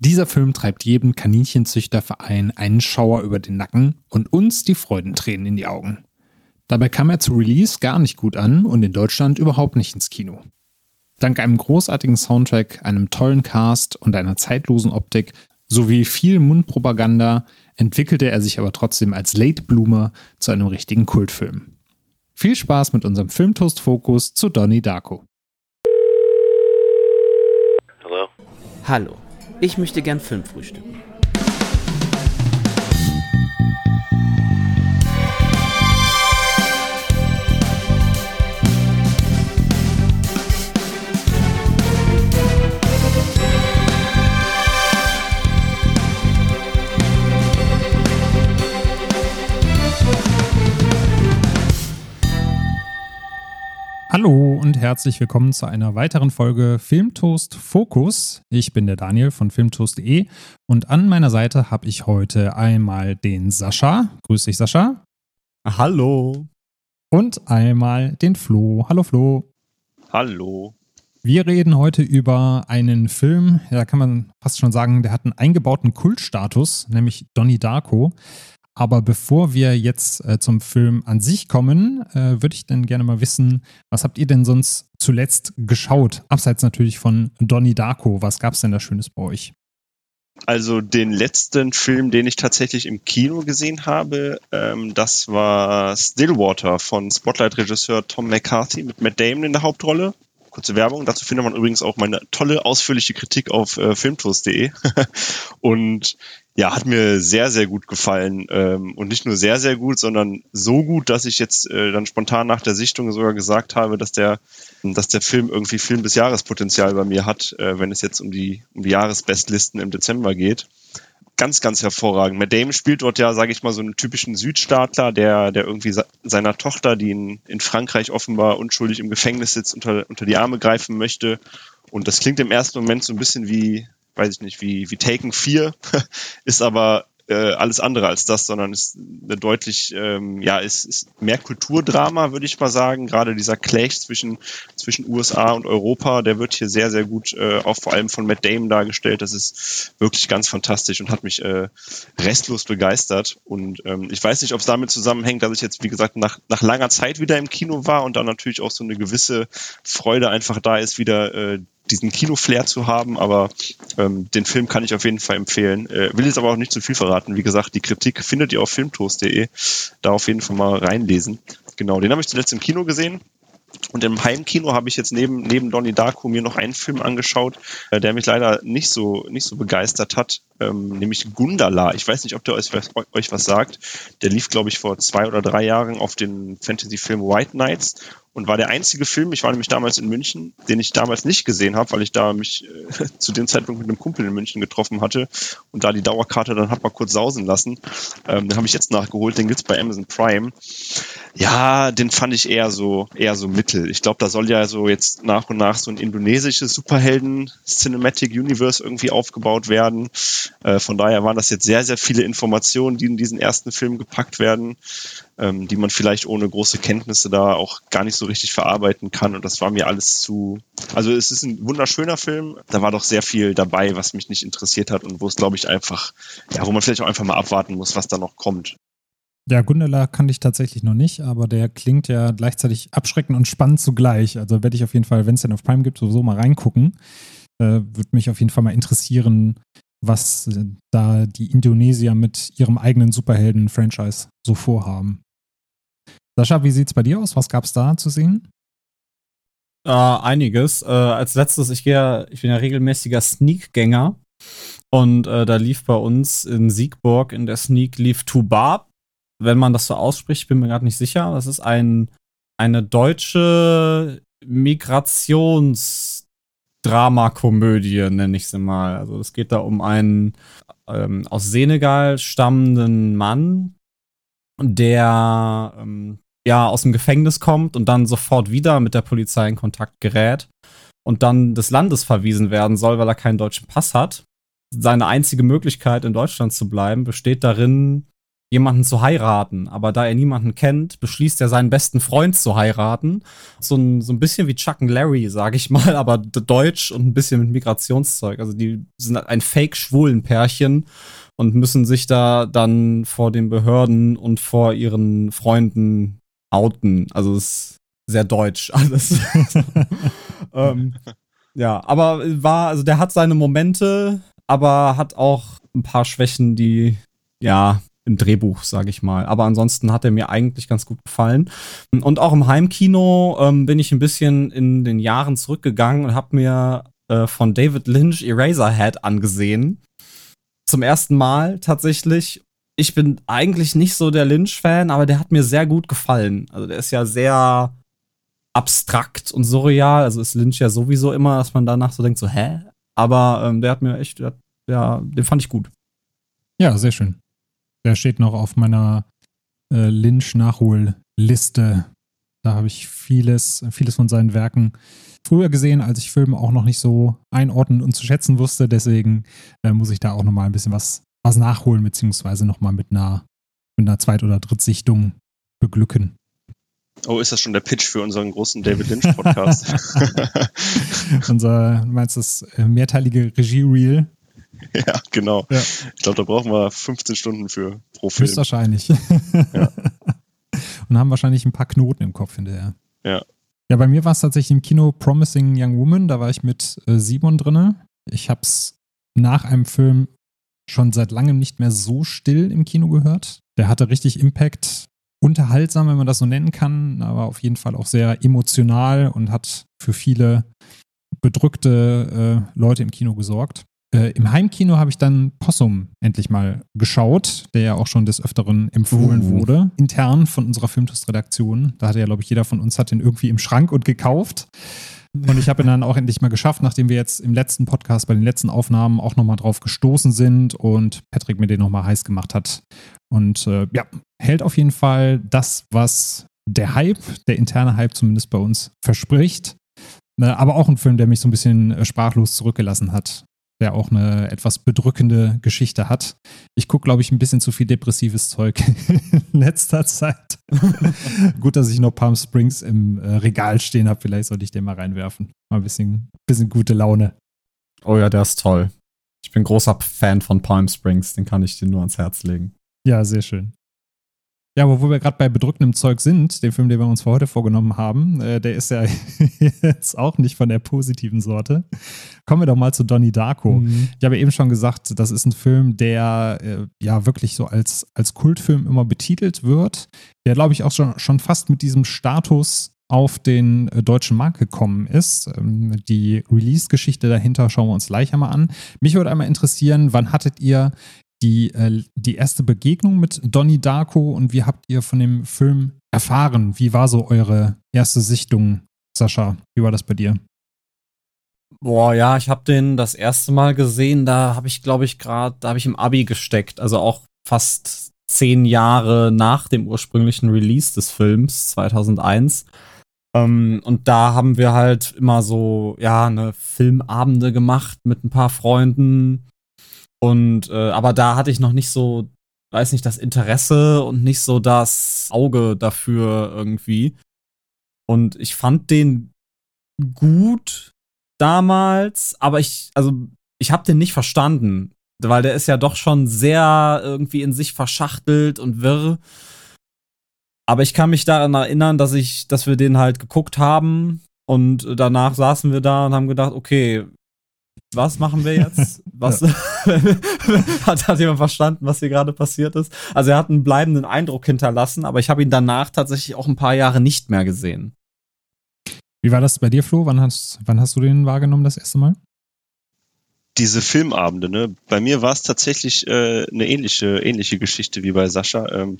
Dieser Film treibt jedem Kaninchenzüchterverein einen Schauer über den Nacken und uns die Freudentränen in die Augen. Dabei kam er zu Release gar nicht gut an und in Deutschland überhaupt nicht ins Kino. Dank einem großartigen Soundtrack, einem tollen Cast und einer zeitlosen Optik sowie viel Mundpropaganda entwickelte er sich aber trotzdem als Late Bloomer zu einem richtigen Kultfilm. Viel Spaß mit unserem Filmtoast-Fokus zu Donnie Darko. Hallo. Hallo. Ich möchte gern Film frühstücken. Hallo und herzlich willkommen zu einer weiteren Folge Filmtoast Fokus. Ich bin der Daniel von filmtoast.de und an meiner Seite habe ich heute einmal den Sascha. Grüß dich, Sascha. Hallo. Und einmal den Flo. Hallo, Flo. Hallo. Wir reden heute über einen Film, da kann man fast schon sagen, der hat einen eingebauten Kultstatus, nämlich Donnie Darko. Aber bevor wir jetzt äh, zum Film an sich kommen, äh, würde ich dann gerne mal wissen, was habt ihr denn sonst zuletzt geschaut? Abseits natürlich von Donnie Darko. Was gab es denn da Schönes bei euch? Also den letzten Film, den ich tatsächlich im Kino gesehen habe, ähm, das war Stillwater von Spotlight-Regisseur Tom McCarthy mit Matt Damon in der Hauptrolle. Kurze Werbung. Dazu findet man übrigens auch meine tolle, ausführliche Kritik auf äh, filmtoast.de. und ja, hat mir sehr, sehr gut gefallen. Ähm, und nicht nur sehr, sehr gut, sondern so gut, dass ich jetzt äh, dann spontan nach der Sichtung sogar gesagt habe, dass der, dass der Film irgendwie Film des Jahrespotenzial bei mir hat, äh, wenn es jetzt um die, um die Jahresbestlisten im Dezember geht. Ganz, ganz hervorragend. Matt Damon spielt dort ja, sage ich mal, so einen typischen Südstaatler, der, der irgendwie seiner Tochter, die in, in Frankreich offenbar unschuldig im Gefängnis sitzt, unter, unter die Arme greifen möchte. Und das klingt im ersten Moment so ein bisschen wie, weiß ich nicht, wie, wie Taken 4, ist aber äh, alles andere als das, sondern ist eine deutlich, ähm, ja, ist, ist mehr Kulturdrama, würde ich mal sagen. Gerade dieser Clash zwischen, zwischen USA und Europa, der wird hier sehr, sehr gut, äh, auch vor allem von Matt Damon dargestellt. Das ist wirklich ganz fantastisch und hat mich äh, restlos begeistert. Und ähm, ich weiß nicht, ob es damit zusammenhängt, dass ich jetzt, wie gesagt, nach, nach langer Zeit wieder im Kino war und dann natürlich auch so eine gewisse Freude einfach da ist, wieder äh, diesen Kino-Flair zu haben, aber ähm, den Film kann ich auf jeden Fall empfehlen. Äh, will jetzt aber auch nicht zu viel verraten. Wie gesagt, die Kritik findet ihr auf filmtoast.de. Da auf jeden Fall mal reinlesen. Genau, den habe ich zuletzt im Kino gesehen. Und im Heimkino habe ich jetzt neben, neben Donnie Darko mir noch einen Film angeschaut, äh, der mich leider nicht so, nicht so begeistert hat, ähm, nämlich Gundala. Ich weiß nicht, ob der euch, euch was sagt. Der lief, glaube ich, vor zwei oder drei Jahren auf den Fantasy-Film White Knights und war der einzige Film, ich war nämlich damals in München, den ich damals nicht gesehen habe, weil ich da mich äh, zu dem Zeitpunkt mit einem Kumpel in München getroffen hatte und da die Dauerkarte dann hat mal kurz sausen lassen. Ähm, den habe ich jetzt nachgeholt, den gibt's bei Amazon Prime. Ja, den fand ich eher so eher so mittel. Ich glaube, da soll ja so jetzt nach und nach so ein indonesisches Superhelden Cinematic Universe irgendwie aufgebaut werden. Äh, von daher waren das jetzt sehr sehr viele Informationen, die in diesen ersten Film gepackt werden ähm, die man vielleicht ohne große Kenntnisse da auch gar nicht so richtig verarbeiten kann. Und das war mir alles zu. Also es ist ein wunderschöner Film. Da war doch sehr viel dabei, was mich nicht interessiert hat und wo es, glaube ich, einfach, ja, wo man vielleicht auch einfach mal abwarten muss, was da noch kommt. Ja, Gundela kannte ich tatsächlich noch nicht, aber der klingt ja gleichzeitig abschreckend und spannend zugleich. Also werde ich auf jeden Fall, wenn es den auf Prime gibt, sowieso mal reingucken. Äh, Würde mich auf jeden Fall mal interessieren, was da die Indonesier mit ihrem eigenen Superhelden-Franchise so vorhaben. Sascha, wie sieht's bei dir aus? Was gab's da zu sehen? Äh, einiges. Äh, als letztes, ich gehe, ich bin ja regelmäßiger Sneak-Gänger. Und äh, da lief bei uns in Siegburg in der Sneak lief Tubab. Wenn man das so ausspricht, bin mir gerade nicht sicher. Das ist ein, eine deutsche Migrationsdramakomödie, nenne ich sie mal. Also es geht da um einen ähm, aus Senegal stammenden Mann, der ähm, ja aus dem Gefängnis kommt und dann sofort wieder mit der Polizei in Kontakt gerät und dann des Landes verwiesen werden soll, weil er keinen deutschen Pass hat. Seine einzige Möglichkeit, in Deutschland zu bleiben, besteht darin, jemanden zu heiraten. Aber da er niemanden kennt, beschließt er seinen besten Freund zu heiraten. So ein, so ein bisschen wie Chuck und Larry, sag ich mal, aber deutsch und ein bisschen mit Migrationszeug. Also die sind ein fake-schwulen Pärchen und müssen sich da dann vor den Behörden und vor ihren Freunden outen. Also es ist sehr deutsch alles. ähm, ja, aber war, also der hat seine Momente, aber hat auch ein paar Schwächen, die ja im Drehbuch, sage ich mal. Aber ansonsten hat er mir eigentlich ganz gut gefallen. Und auch im Heimkino ähm, bin ich ein bisschen in den Jahren zurückgegangen und habe mir äh, von David Lynch Eraserhead angesehen. Zum ersten Mal tatsächlich. Ich bin eigentlich nicht so der Lynch-Fan, aber der hat mir sehr gut gefallen. Also der ist ja sehr abstrakt und surreal. Also ist Lynch ja sowieso immer, dass man danach so denkt, so, hä? Aber ähm, der hat mir echt, der, ja, den fand ich gut. Ja, sehr schön. Der steht noch auf meiner äh, Lynch-Nachholliste. Da habe ich vieles, vieles von seinen Werken früher gesehen, als ich Filme auch noch nicht so einordnen und zu schätzen wusste. Deswegen äh, muss ich da auch nochmal ein bisschen was, was nachholen, beziehungsweise nochmal mit einer, mit einer Zweit- oder Drittsichtung beglücken. Oh, ist das schon der Pitch für unseren großen David Lynch Podcast? Unser, du meinst das äh, mehrteilige Regie-Reel? Ja, genau. Ja. Ich glaube, da brauchen wir 15 Stunden für pro Film. Höchstwahrscheinlich. Ja. Und haben wahrscheinlich ein paar Knoten im Kopf hinterher. Ja. Ja, bei mir war es tatsächlich im Kino Promising Young Woman. Da war ich mit äh, Simon drinne. Ich habe es nach einem Film schon seit langem nicht mehr so still im Kino gehört. Der hatte richtig Impact unterhaltsam, wenn man das so nennen kann, aber auf jeden Fall auch sehr emotional und hat für viele bedrückte äh, Leute im Kino gesorgt. Äh, Im Heimkino habe ich dann Possum endlich mal geschaut, der ja auch schon des Öfteren empfohlen uh. wurde, intern von unserer Filmtest-Redaktion. Da hatte ja, glaube ich, jeder von uns hat den irgendwie im Schrank und gekauft. Und ich habe ihn dann auch endlich mal geschafft, nachdem wir jetzt im letzten Podcast, bei den letzten Aufnahmen auch nochmal drauf gestoßen sind und Patrick mir den nochmal heiß gemacht hat. Und äh, ja, hält auf jeden Fall das, was der Hype, der interne Hype zumindest bei uns verspricht. Äh, aber auch ein Film, der mich so ein bisschen äh, sprachlos zurückgelassen hat. Der auch eine etwas bedrückende Geschichte hat. Ich gucke, glaube ich, ein bisschen zu viel depressives Zeug in letzter Zeit. Gut, dass ich noch Palm Springs im äh, Regal stehen habe. Vielleicht sollte ich den mal reinwerfen. Mal ein bisschen, bisschen gute Laune. Oh ja, der ist toll. Ich bin großer Fan von Palm Springs. Den kann ich dir nur ans Herz legen. Ja, sehr schön. Ja, aber wo wir gerade bei bedrückendem Zeug sind, den Film, den wir uns für heute vorgenommen haben, äh, der ist ja jetzt auch nicht von der positiven Sorte. Kommen wir doch mal zu Donnie Darko. Mhm. Ich habe eben schon gesagt, das ist ein Film, der äh, ja wirklich so als, als Kultfilm immer betitelt wird, der, glaube ich, auch schon, schon fast mit diesem Status auf den äh, deutschen Markt gekommen ist. Ähm, die Release-Geschichte dahinter schauen wir uns gleich einmal an. Mich würde einmal interessieren, wann hattet ihr die, äh, die erste Begegnung mit Donnie Darko und wie habt ihr von dem Film erfahren? Wie war so eure erste Sichtung, Sascha? Wie war das bei dir? Boah, ja, ich habe den das erste Mal gesehen, da habe ich, glaube ich, gerade, da habe ich im Abi gesteckt, also auch fast zehn Jahre nach dem ursprünglichen Release des Films, 2001. Ähm, und da haben wir halt immer so, ja, eine Filmabende gemacht mit ein paar Freunden und äh, aber da hatte ich noch nicht so, weiß nicht, das Interesse und nicht so das Auge dafür irgendwie. Und ich fand den gut damals, aber ich, also ich habe den nicht verstanden, weil der ist ja doch schon sehr irgendwie in sich verschachtelt und wirr. Aber ich kann mich daran erinnern, dass ich, dass wir den halt geguckt haben und danach saßen wir da und haben gedacht, okay, was machen wir jetzt? Was hat, hat jemand verstanden, was hier gerade passiert ist? Also er hat einen bleibenden Eindruck hinterlassen, aber ich habe ihn danach tatsächlich auch ein paar Jahre nicht mehr gesehen. Wie war das bei dir, Flo? Wann hast, wann hast du den wahrgenommen das erste Mal? Diese Filmabende, ne? Bei mir war es tatsächlich äh, eine ähnliche, ähnliche Geschichte wie bei Sascha. Ähm,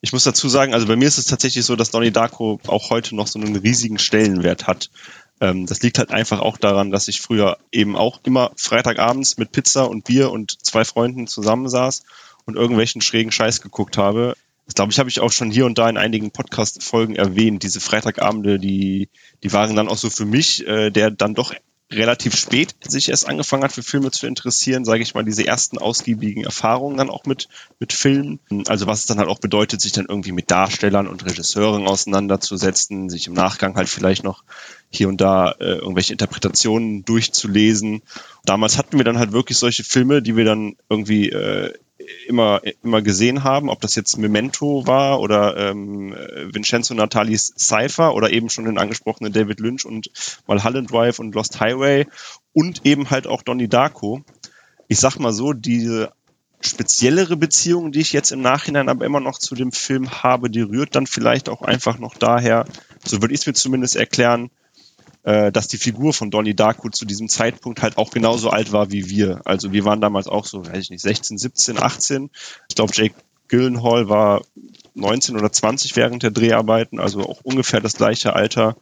ich muss dazu sagen, also bei mir ist es tatsächlich so, dass Donnie Darko auch heute noch so einen riesigen Stellenwert hat. Ähm, das liegt halt einfach auch daran, dass ich früher eben auch immer Freitagabends mit Pizza und Bier und zwei Freunden zusammensaß und irgendwelchen schrägen Scheiß geguckt habe. Das glaube ich, habe ich auch schon hier und da in einigen Podcast-Folgen erwähnt. Diese Freitagabende, die, die waren dann auch so für mich, äh, der dann doch relativ spät sich erst angefangen hat, für Filme zu interessieren, sage ich mal, diese ersten ausgiebigen Erfahrungen dann auch mit, mit Filmen. Also was es dann halt auch bedeutet, sich dann irgendwie mit Darstellern und Regisseuren auseinanderzusetzen, sich im Nachgang halt vielleicht noch hier und da äh, irgendwelche Interpretationen durchzulesen. Damals hatten wir dann halt wirklich solche Filme, die wir dann irgendwie äh, immer, immer gesehen haben, ob das jetzt Memento war oder ähm, Vincenzo Natalis Cypher oder eben schon den angesprochenen David Lynch und Mulholland Drive und Lost Highway und eben halt auch Donnie Darko. Ich sag mal so, diese speziellere Beziehung, die ich jetzt im Nachhinein aber immer noch zu dem Film habe, die rührt dann vielleicht auch einfach noch daher, so würde ich es mir zumindest erklären, äh, dass die Figur von Donnie Darko zu diesem Zeitpunkt halt auch genauso alt war wie wir. Also wir waren damals auch so, weiß ich nicht, 16, 17, 18. Ich glaube, Jake Gyllenhaal war 19 oder 20 während der Dreharbeiten, also auch ungefähr das gleiche Alter.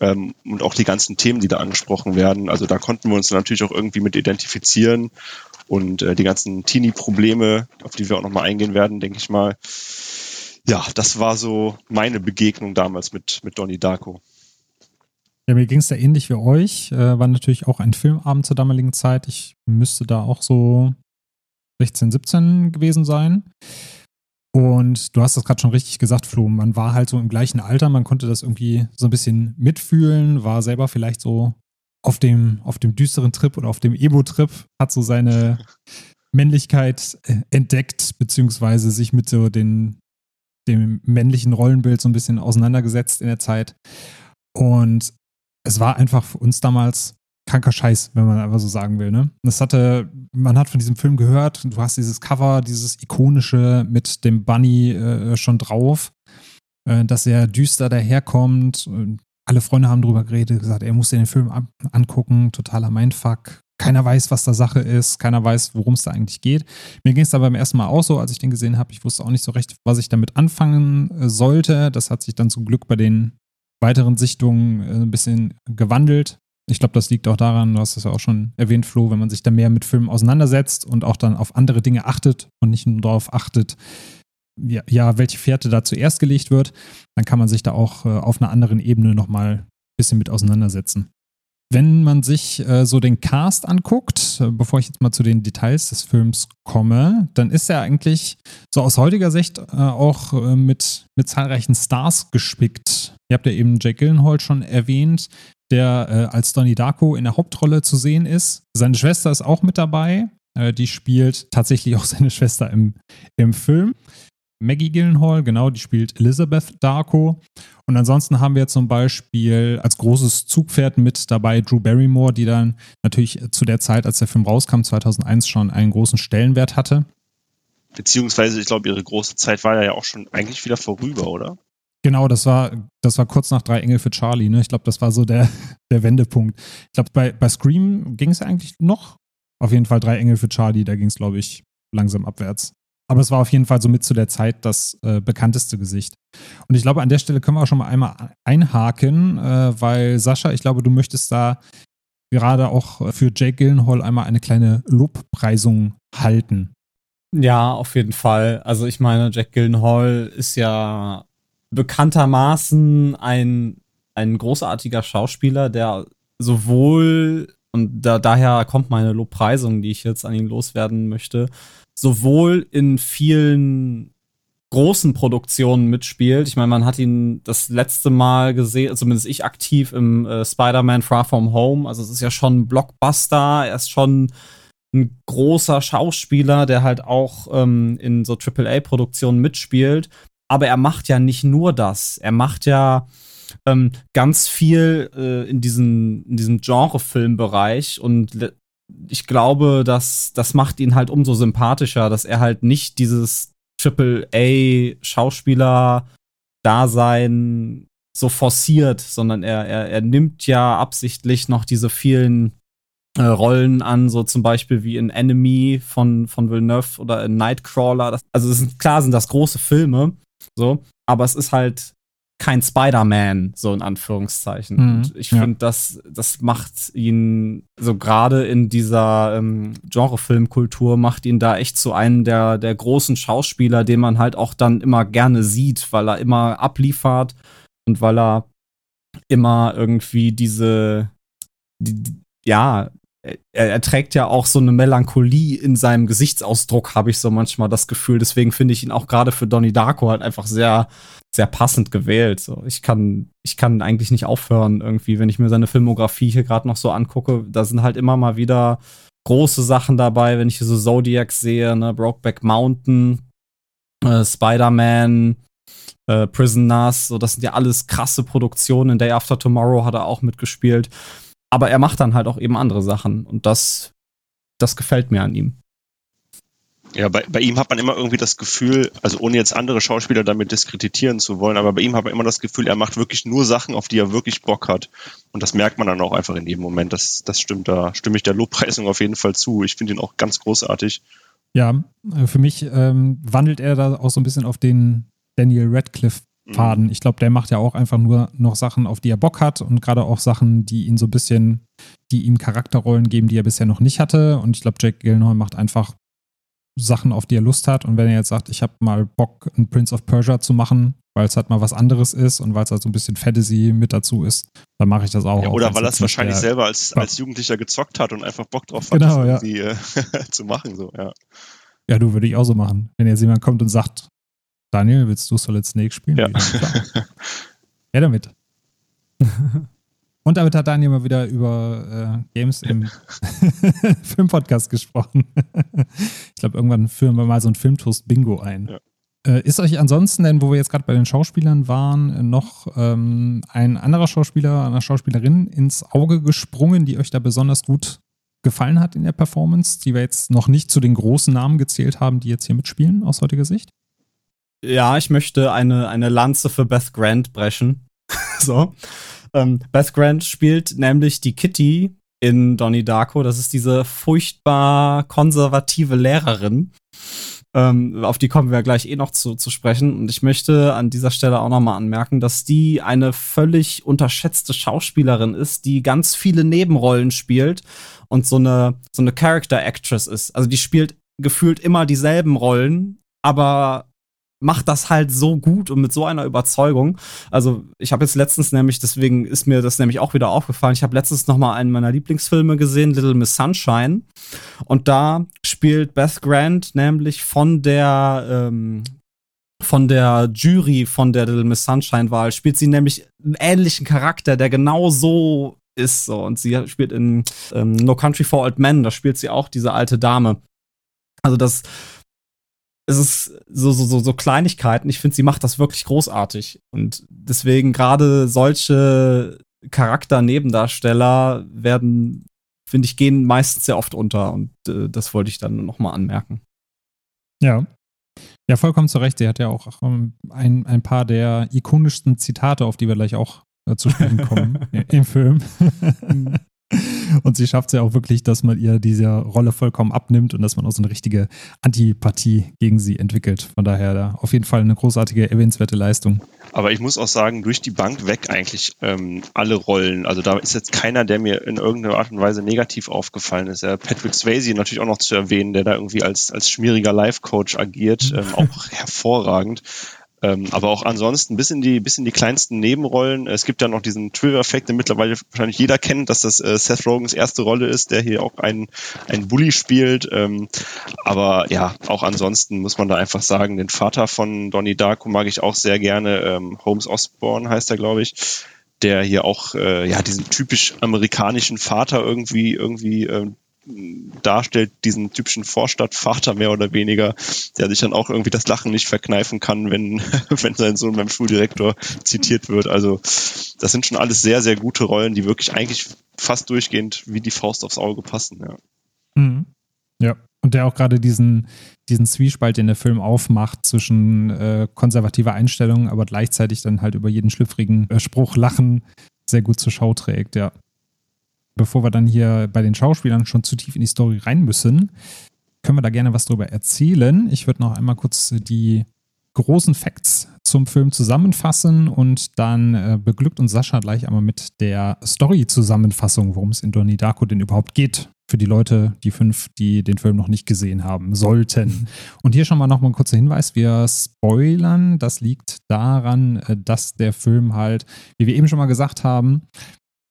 Ähm, und auch die ganzen Themen, die da angesprochen werden. Also da konnten wir uns natürlich auch irgendwie mit identifizieren und äh, die ganzen Teenie-Probleme, auf die wir auch nochmal eingehen werden, denke ich mal. Ja, das war so meine Begegnung damals mit, mit Donnie Darko. Ja, mir ging es da ähnlich wie euch. Äh, war natürlich auch ein Filmabend zur damaligen Zeit. Ich müsste da auch so 16, 17 gewesen sein. Und du hast das gerade schon richtig gesagt, Flo. Man war halt so im gleichen Alter, man konnte das irgendwie so ein bisschen mitfühlen, war selber vielleicht so auf dem, auf dem düsteren Trip oder auf dem Ebo-Trip, hat so seine Männlichkeit äh, entdeckt, beziehungsweise sich mit so den, dem männlichen Rollenbild so ein bisschen auseinandergesetzt in der Zeit. Und es war einfach für uns damals kranker Scheiß, wenn man einfach so sagen will. Ne? Das hatte, man hat von diesem Film gehört, du hast dieses Cover, dieses ikonische mit dem Bunny äh, schon drauf, äh, dass er düster daherkommt. Alle Freunde haben drüber geredet, gesagt, er muss den Film angucken, totaler Mindfuck. Keiner weiß, was da Sache ist, keiner weiß, worum es da eigentlich geht. Mir ging es da beim ersten Mal auch so, als ich den gesehen habe. Ich wusste auch nicht so recht, was ich damit anfangen äh, sollte. Das hat sich dann zum Glück bei den weiteren Sichtungen äh, ein bisschen gewandelt. Ich glaube, das liegt auch daran, du hast es ja auch schon erwähnt, Flo, wenn man sich da mehr mit Filmen auseinandersetzt und auch dann auf andere Dinge achtet und nicht nur darauf achtet, ja, ja welche Fährte da zuerst gelegt wird, dann kann man sich da auch äh, auf einer anderen Ebene nochmal ein bisschen mit auseinandersetzen. Wenn man sich äh, so den Cast anguckt, äh, bevor ich jetzt mal zu den Details des Films komme, dann ist er eigentlich so aus heutiger Sicht äh, auch äh, mit, mit zahlreichen Stars gespickt. Ihr habt ja eben Jake Gyllenhaal schon erwähnt, der äh, als Donnie Darko in der Hauptrolle zu sehen ist. Seine Schwester ist auch mit dabei. Äh, die spielt tatsächlich auch seine Schwester im, im Film. Maggie Gyllenhaal, genau, die spielt Elizabeth Darko. Und ansonsten haben wir zum Beispiel als großes Zugpferd mit dabei Drew Barrymore, die dann natürlich zu der Zeit, als der Film rauskam, 2001 schon einen großen Stellenwert hatte. Beziehungsweise, ich glaube, ihre große Zeit war ja auch schon eigentlich wieder vorüber, oder? Genau, das war, das war kurz nach Drei Engel für Charlie. Ne? Ich glaube, das war so der, der Wendepunkt. Ich glaube, bei, bei Scream ging es eigentlich noch. Auf jeden Fall Drei Engel für Charlie, da ging es, glaube ich, langsam abwärts. Aber es war auf jeden Fall so mit zu der Zeit das äh, bekannteste Gesicht. Und ich glaube, an der Stelle können wir auch schon mal einmal einhaken, äh, weil Sascha, ich glaube, du möchtest da gerade auch für Jake Gyllenhaal einmal eine kleine Lobpreisung halten. Ja, auf jeden Fall. Also ich meine, Jack Gyllenhaal ist ja bekanntermaßen ein, ein großartiger Schauspieler, der sowohl, und da, daher kommt meine Lobpreisung, die ich jetzt an ihn loswerden möchte, sowohl in vielen großen Produktionen mitspielt. Ich meine, man hat ihn das letzte Mal gesehen, zumindest ich aktiv im äh, Spider-Man Far From Home. Also es ist ja schon ein Blockbuster. Er ist schon ein großer Schauspieler, der halt auch ähm, in so AAA-Produktionen mitspielt. Aber er macht ja nicht nur das. Er macht ja ähm, ganz viel äh, in, diesen, in diesem Genre-Filmbereich und ich glaube, dass das macht ihn halt umso sympathischer, dass er halt nicht dieses Triple-A-Schauspieler-Dasein so forciert, sondern er, er, er nimmt ja absichtlich noch diese vielen äh, Rollen an, so zum Beispiel wie in Enemy von, von Villeneuve oder in Nightcrawler. Das, also sind, klar sind das große Filme, so, aber es ist halt kein Spider-Man, so in Anführungszeichen. Mhm, und ich ja. finde, das, das macht ihn, so gerade in dieser ähm, Genre-Filmkultur, macht ihn da echt zu einem der, der großen Schauspieler, den man halt auch dann immer gerne sieht, weil er immer abliefert und weil er immer irgendwie diese, die, ja, er, er, trägt ja auch so eine Melancholie in seinem Gesichtsausdruck, habe ich so manchmal das Gefühl. Deswegen finde ich ihn auch gerade für Donnie Darko halt einfach sehr, sehr passend gewählt. So, ich kann, ich kann eigentlich nicht aufhören irgendwie, wenn ich mir seine Filmografie hier gerade noch so angucke. Da sind halt immer mal wieder große Sachen dabei, wenn ich hier so Zodiac sehe, ne, Brokeback Mountain, äh, Spider-Man, äh, Prisoners, so das sind ja alles krasse Produktionen. In Day After Tomorrow hat er auch mitgespielt. Aber er macht dann halt auch eben andere Sachen und das, das gefällt mir an ihm. Ja, bei, bei ihm hat man immer irgendwie das Gefühl, also ohne jetzt andere Schauspieler damit diskreditieren zu wollen, aber bei ihm hat man immer das Gefühl, er macht wirklich nur Sachen, auf die er wirklich Bock hat. Und das merkt man dann auch einfach in jedem Moment. Das, das stimmt, da stimme ich der Lobpreisung auf jeden Fall zu. Ich finde ihn auch ganz großartig. Ja, äh, für mich ähm, wandelt er da auch so ein bisschen auf den Daniel Radcliffe Faden. Ich glaube, der macht ja auch einfach nur noch Sachen, auf die er Bock hat und gerade auch Sachen, die ihn so ein bisschen, die ihm Charakterrollen geben, die er bisher noch nicht hatte. Und ich glaube, Jack Gillenhall macht einfach Sachen, auf die er Lust hat. Und wenn er jetzt sagt, ich habe mal Bock, ein Prince of Persia zu machen, weil es halt mal was anderes ist und weil es halt so ein bisschen Fantasy mit dazu ist, dann mache ich das auch. Ja, oder auch, weil er es wahrscheinlich selber als, als Jugendlicher gezockt hat und einfach Bock drauf hat, genau, das irgendwie ja. äh, zu machen. So, ja. ja, du würde ich auch so machen. Wenn jetzt jemand kommt und sagt, Daniel, willst du Solid Snake spielen? Ja. ja, damit. Und damit hat Daniel mal wieder über äh, Games im Filmpodcast gesprochen. ich glaube, irgendwann führen wir mal so ein Filmtoast-Bingo ein. Ja. Äh, ist euch ansonsten denn, wo wir jetzt gerade bei den Schauspielern waren, noch ähm, ein anderer Schauspieler, eine Schauspielerin ins Auge gesprungen, die euch da besonders gut gefallen hat in der Performance, die wir jetzt noch nicht zu den großen Namen gezählt haben, die jetzt hier mitspielen aus heutiger Sicht? Ja, ich möchte eine, eine Lanze für Beth Grant brechen. so. Ähm, Beth Grant spielt nämlich die Kitty in Donnie Darko. Das ist diese furchtbar konservative Lehrerin. Ähm, auf die kommen wir gleich eh noch zu, zu sprechen. Und ich möchte an dieser Stelle auch nochmal anmerken, dass die eine völlig unterschätzte Schauspielerin ist, die ganz viele Nebenrollen spielt und so eine, so eine Character Actress ist. Also die spielt gefühlt immer dieselben Rollen, aber macht das halt so gut und mit so einer Überzeugung. Also ich habe jetzt letztens nämlich, deswegen ist mir das nämlich auch wieder aufgefallen, ich habe letztens noch mal einen meiner Lieblingsfilme gesehen, Little Miss Sunshine. Und da spielt Beth Grant nämlich von der ähm, von der Jury von der Little Miss Sunshine Wahl spielt sie nämlich einen ähnlichen Charakter, der genau so ist so und sie spielt in ähm, No Country for Old Men, da spielt sie auch diese alte Dame. Also das es ist so, so, so, so Kleinigkeiten. Ich finde, sie macht das wirklich großartig. Und deswegen gerade solche Charakter-Nebendarsteller werden, finde ich, gehen meistens sehr oft unter. Und äh, das wollte ich dann nochmal anmerken. Ja. Ja, vollkommen zu Recht. Sie hat ja auch ähm, ein, ein paar der ikonischsten Zitate, auf die wir gleich auch äh, zu sprechen kommen im Film. Und sie schafft es ja auch wirklich, dass man ihr diese Rolle vollkommen abnimmt und dass man auch so eine richtige Antipathie gegen sie entwickelt. Von daher da auf jeden Fall eine großartige, erwähnenswerte Leistung. Aber ich muss auch sagen, durch die Bank weg eigentlich ähm, alle Rollen. Also da ist jetzt keiner, der mir in irgendeiner Art und Weise negativ aufgefallen ist. Ja, Patrick Swayze natürlich auch noch zu erwähnen, der da irgendwie als, als schmieriger Life-Coach agiert, ähm, auch hervorragend. Ähm, aber auch ansonsten bis in die bis in die kleinsten Nebenrollen. Es gibt ja noch diesen Trigger-Effekt, den mittlerweile wahrscheinlich jeder kennt, dass das äh, Seth Rogans erste Rolle ist, der hier auch einen, einen Bully spielt. Ähm, aber ja, auch ansonsten muss man da einfach sagen, den Vater von Donnie Darko mag ich auch sehr gerne. Ähm, Holmes Osborne heißt er, glaube ich der hier auch äh, ja diesen typisch amerikanischen Vater irgendwie irgendwie äh, darstellt, diesen typischen Vorstadtvater mehr oder weniger, der sich dann auch irgendwie das Lachen nicht verkneifen kann, wenn, wenn sein Sohn beim Schuldirektor zitiert wird. Also das sind schon alles sehr, sehr gute Rollen, die wirklich eigentlich fast durchgehend wie die Faust aufs Auge passen. Ja. Mhm. Ja, und der auch gerade diesen, diesen Zwiespalt, den der Film aufmacht zwischen äh, konservativer Einstellung, aber gleichzeitig dann halt über jeden schlüpfrigen äh, Spruch lachen, sehr gut zur Schau trägt, ja bevor wir dann hier bei den Schauspielern schon zu tief in die Story rein müssen, können wir da gerne was drüber erzählen. Ich würde noch einmal kurz die großen Facts zum Film zusammenfassen und dann äh, beglückt uns Sascha gleich einmal mit der Story-Zusammenfassung, worum es in Donnie Darko denn überhaupt geht. Für die Leute, die fünf, die den Film noch nicht gesehen haben sollten. Und hier schon mal noch mal ein kurzer Hinweis: Wir spoilern. Das liegt daran, äh, dass der Film halt, wie wir eben schon mal gesagt haben,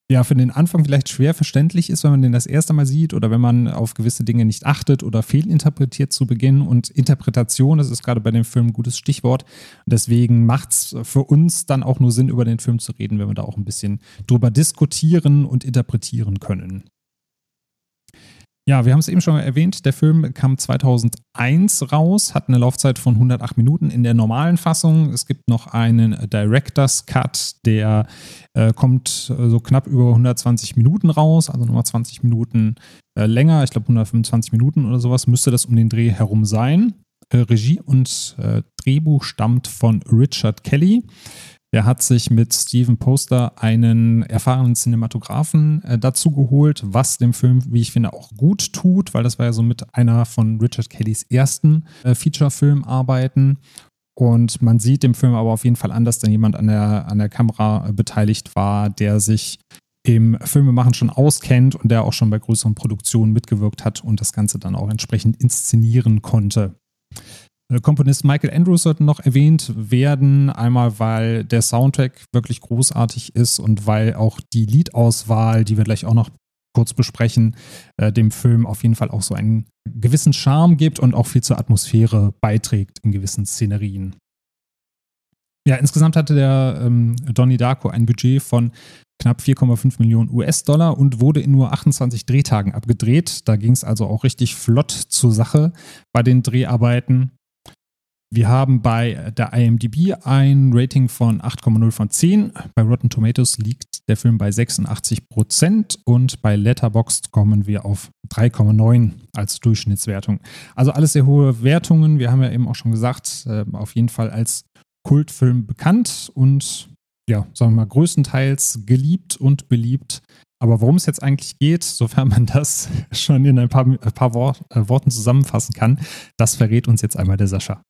ja für den Anfang vielleicht schwer verständlich ist, wenn man den das erste Mal sieht oder wenn man auf gewisse Dinge nicht achtet oder fehlinterpretiert zu Beginn. Und Interpretation, das ist gerade bei dem Film ein gutes Stichwort. Deswegen macht es für uns dann auch nur Sinn, über den Film zu reden, wenn wir da auch ein bisschen drüber diskutieren und interpretieren können. Ja, wir haben es eben schon erwähnt, der Film kam 2001 raus, hat eine Laufzeit von 108 Minuten in der normalen Fassung. Es gibt noch einen Director's Cut, der äh, kommt so knapp über 120 Minuten raus, also nochmal 20 Minuten äh, länger, ich glaube 125 Minuten oder sowas, müsste das um den Dreh herum sein. Äh, Regie und äh, Drehbuch stammt von Richard Kelly. Der hat sich mit Steven Poster einen erfahrenen Cinematografen äh, dazu geholt, was dem Film, wie ich finde, auch gut tut, weil das war ja so mit einer von Richard Kellys ersten äh, Feature-Filmarbeiten. Und man sieht dem Film aber auf jeden Fall an, dass da jemand an der, an der Kamera äh, beteiligt war, der sich im Filmemachen schon auskennt und der auch schon bei größeren Produktionen mitgewirkt hat und das Ganze dann auch entsprechend inszenieren konnte. Komponist Michael Andrews sollte noch erwähnt werden. Einmal, weil der Soundtrack wirklich großartig ist und weil auch die Liedauswahl, die wir gleich auch noch kurz besprechen, äh, dem Film auf jeden Fall auch so einen gewissen Charme gibt und auch viel zur Atmosphäre beiträgt in gewissen Szenerien. Ja, insgesamt hatte der ähm, Donnie Darko ein Budget von knapp 4,5 Millionen US-Dollar und wurde in nur 28 Drehtagen abgedreht. Da ging es also auch richtig flott zur Sache bei den Dreharbeiten. Wir haben bei der IMDb ein Rating von 8,0 von 10. Bei Rotten Tomatoes liegt der Film bei 86 Prozent und bei Letterboxd kommen wir auf 3,9 als Durchschnittswertung. Also alles sehr hohe Wertungen. Wir haben ja eben auch schon gesagt, äh, auf jeden Fall als Kultfilm bekannt und ja, sagen wir mal, größtenteils geliebt und beliebt. Aber worum es jetzt eigentlich geht, sofern man das schon in ein paar, ein paar äh, Worten zusammenfassen kann, das verrät uns jetzt einmal der Sascha.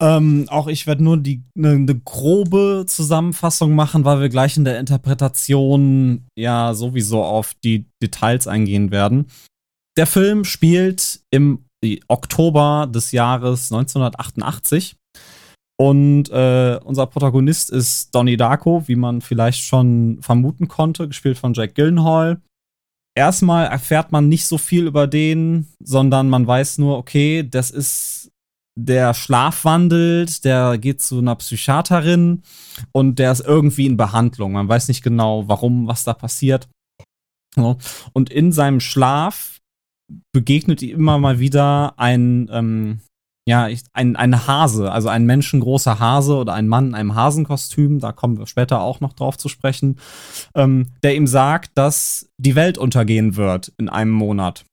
Ähm, auch ich werde nur eine ne grobe Zusammenfassung machen, weil wir gleich in der Interpretation ja sowieso auf die Details eingehen werden. Der Film spielt im Oktober des Jahres 1988 und äh, unser Protagonist ist Donnie Darko, wie man vielleicht schon vermuten konnte, gespielt von Jack Gyllenhaal. Erstmal erfährt man nicht so viel über den, sondern man weiß nur, okay, das ist der schlafwandelt, der geht zu einer Psychiaterin und der ist irgendwie in Behandlung. Man weiß nicht genau, warum, was da passiert. Und in seinem Schlaf begegnet ihm immer mal wieder ein, ähm, ja, ein, ein Hase, also ein menschengroßer Hase oder ein Mann in einem Hasenkostüm, da kommen wir später auch noch drauf zu sprechen, ähm, der ihm sagt, dass die Welt untergehen wird in einem Monat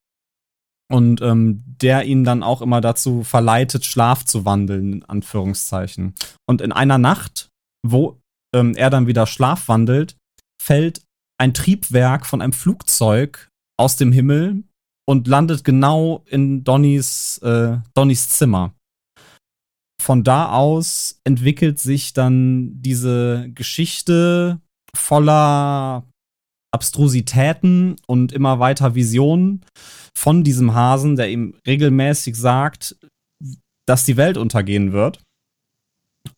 und ähm, der ihn dann auch immer dazu verleitet, Schlaf zu wandeln, in Anführungszeichen. Und in einer Nacht, wo ähm, er dann wieder Schlaf wandelt, fällt ein Triebwerk von einem Flugzeug aus dem Himmel und landet genau in Donnys, äh, Donnys Zimmer. Von da aus entwickelt sich dann diese Geschichte voller Abstrusitäten und immer weiter Visionen von diesem Hasen, der ihm regelmäßig sagt, dass die Welt untergehen wird.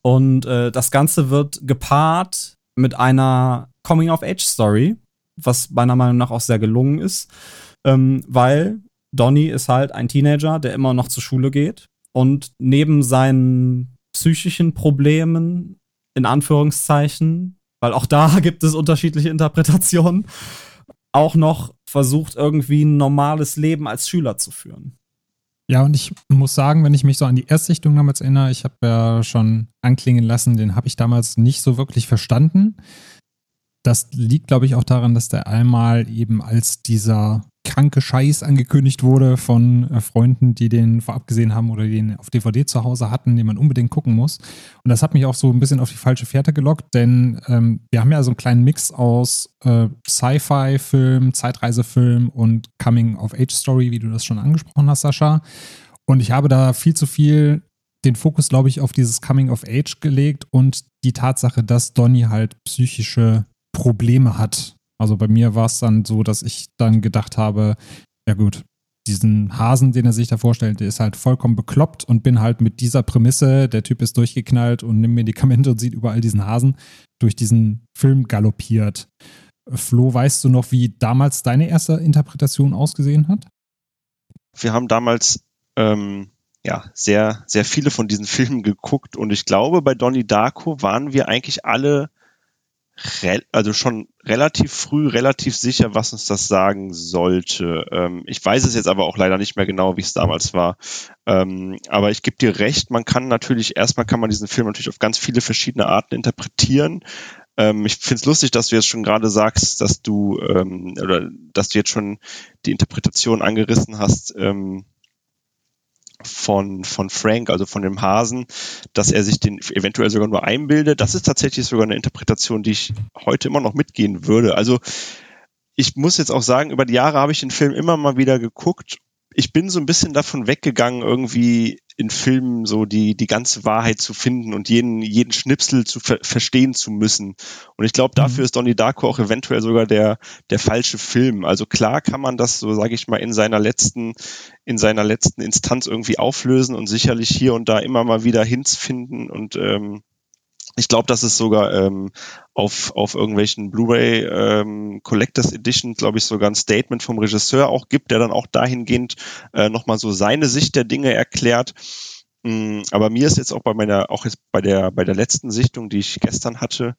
Und äh, das Ganze wird gepaart mit einer Coming-of-Age-Story, was meiner Meinung nach auch sehr gelungen ist, ähm, weil Donny ist halt ein Teenager, der immer noch zur Schule geht und neben seinen psychischen Problemen, in Anführungszeichen, weil auch da gibt es unterschiedliche Interpretationen, auch noch versucht, irgendwie ein normales Leben als Schüler zu führen. Ja, und ich muss sagen, wenn ich mich so an die Erstsichtung damals erinnere, ich habe ja schon anklingen lassen, den habe ich damals nicht so wirklich verstanden. Das liegt, glaube ich, auch daran, dass der einmal eben als dieser kranke Scheiß angekündigt wurde von äh, Freunden, die den vorab gesehen haben oder den auf DVD zu Hause hatten, den man unbedingt gucken muss. Und das hat mich auch so ein bisschen auf die falsche Fährte gelockt, denn ähm, wir haben ja so einen kleinen Mix aus äh, Sci-Fi-Film, Zeitreisefilm und Coming-of-Age-Story, wie du das schon angesprochen hast, Sascha. Und ich habe da viel zu viel den Fokus, glaube ich, auf dieses Coming of Age gelegt und die Tatsache, dass Donny halt psychische Probleme hat. Also bei mir war es dann so, dass ich dann gedacht habe, ja gut, diesen Hasen, den er sich da vorstellt, der ist halt vollkommen bekloppt und bin halt mit dieser Prämisse, der Typ ist durchgeknallt und nimmt Medikamente und sieht überall diesen Hasen, durch diesen Film galoppiert. Flo, weißt du noch, wie damals deine erste Interpretation ausgesehen hat? Wir haben damals ähm, ja sehr, sehr viele von diesen Filmen geguckt und ich glaube, bei Donnie Darko waren wir eigentlich alle also schon relativ früh relativ sicher, was uns das sagen sollte. Ähm, ich weiß es jetzt aber auch leider nicht mehr genau, wie es damals war. Ähm, aber ich gebe dir recht, man kann natürlich, erstmal kann man diesen Film natürlich auf ganz viele verschiedene Arten interpretieren. Ähm, ich finde es lustig, dass du jetzt schon gerade sagst, dass du ähm, oder dass du jetzt schon die Interpretation angerissen hast, ähm, von, von Frank, also von dem Hasen, dass er sich den eventuell sogar nur einbildet. Das ist tatsächlich sogar eine Interpretation, die ich heute immer noch mitgehen würde. Also ich muss jetzt auch sagen, über die Jahre habe ich den Film immer mal wieder geguckt. Ich bin so ein bisschen davon weggegangen, irgendwie in Filmen so die, die ganze Wahrheit zu finden und jeden, jeden Schnipsel zu ver verstehen zu müssen. Und ich glaube, dafür mhm. ist Donnie Darko auch eventuell sogar der, der falsche Film. Also klar kann man das, so sage ich mal, in seiner letzten, in seiner letzten Instanz irgendwie auflösen und sicherlich hier und da immer mal wieder Hints finden und ähm, ich glaube, dass es sogar ähm, auf, auf irgendwelchen Blu-ray ähm, Collectors Edition, glaube ich, sogar ein Statement vom Regisseur auch gibt, der dann auch dahingehend äh, nochmal so seine Sicht der Dinge erklärt. Mm, aber mir ist jetzt auch bei meiner, auch jetzt bei der, bei der letzten Sichtung, die ich gestern hatte,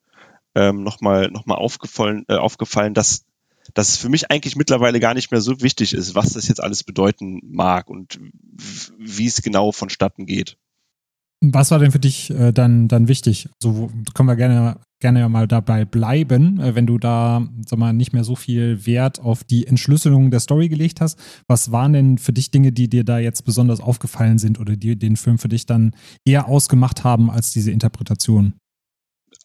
ähm, nochmal noch mal aufgefallen, äh, aufgefallen, dass dass es für mich eigentlich mittlerweile gar nicht mehr so wichtig ist, was das jetzt alles bedeuten mag und wie es genau vonstatten geht. Was war denn für dich äh, dann, dann wichtig? So können wir gerne, gerne mal dabei bleiben, äh, wenn du da sag mal, nicht mehr so viel Wert auf die Entschlüsselung der Story gelegt hast. Was waren denn für dich Dinge, die dir da jetzt besonders aufgefallen sind oder die den Film für dich dann eher ausgemacht haben als diese Interpretation?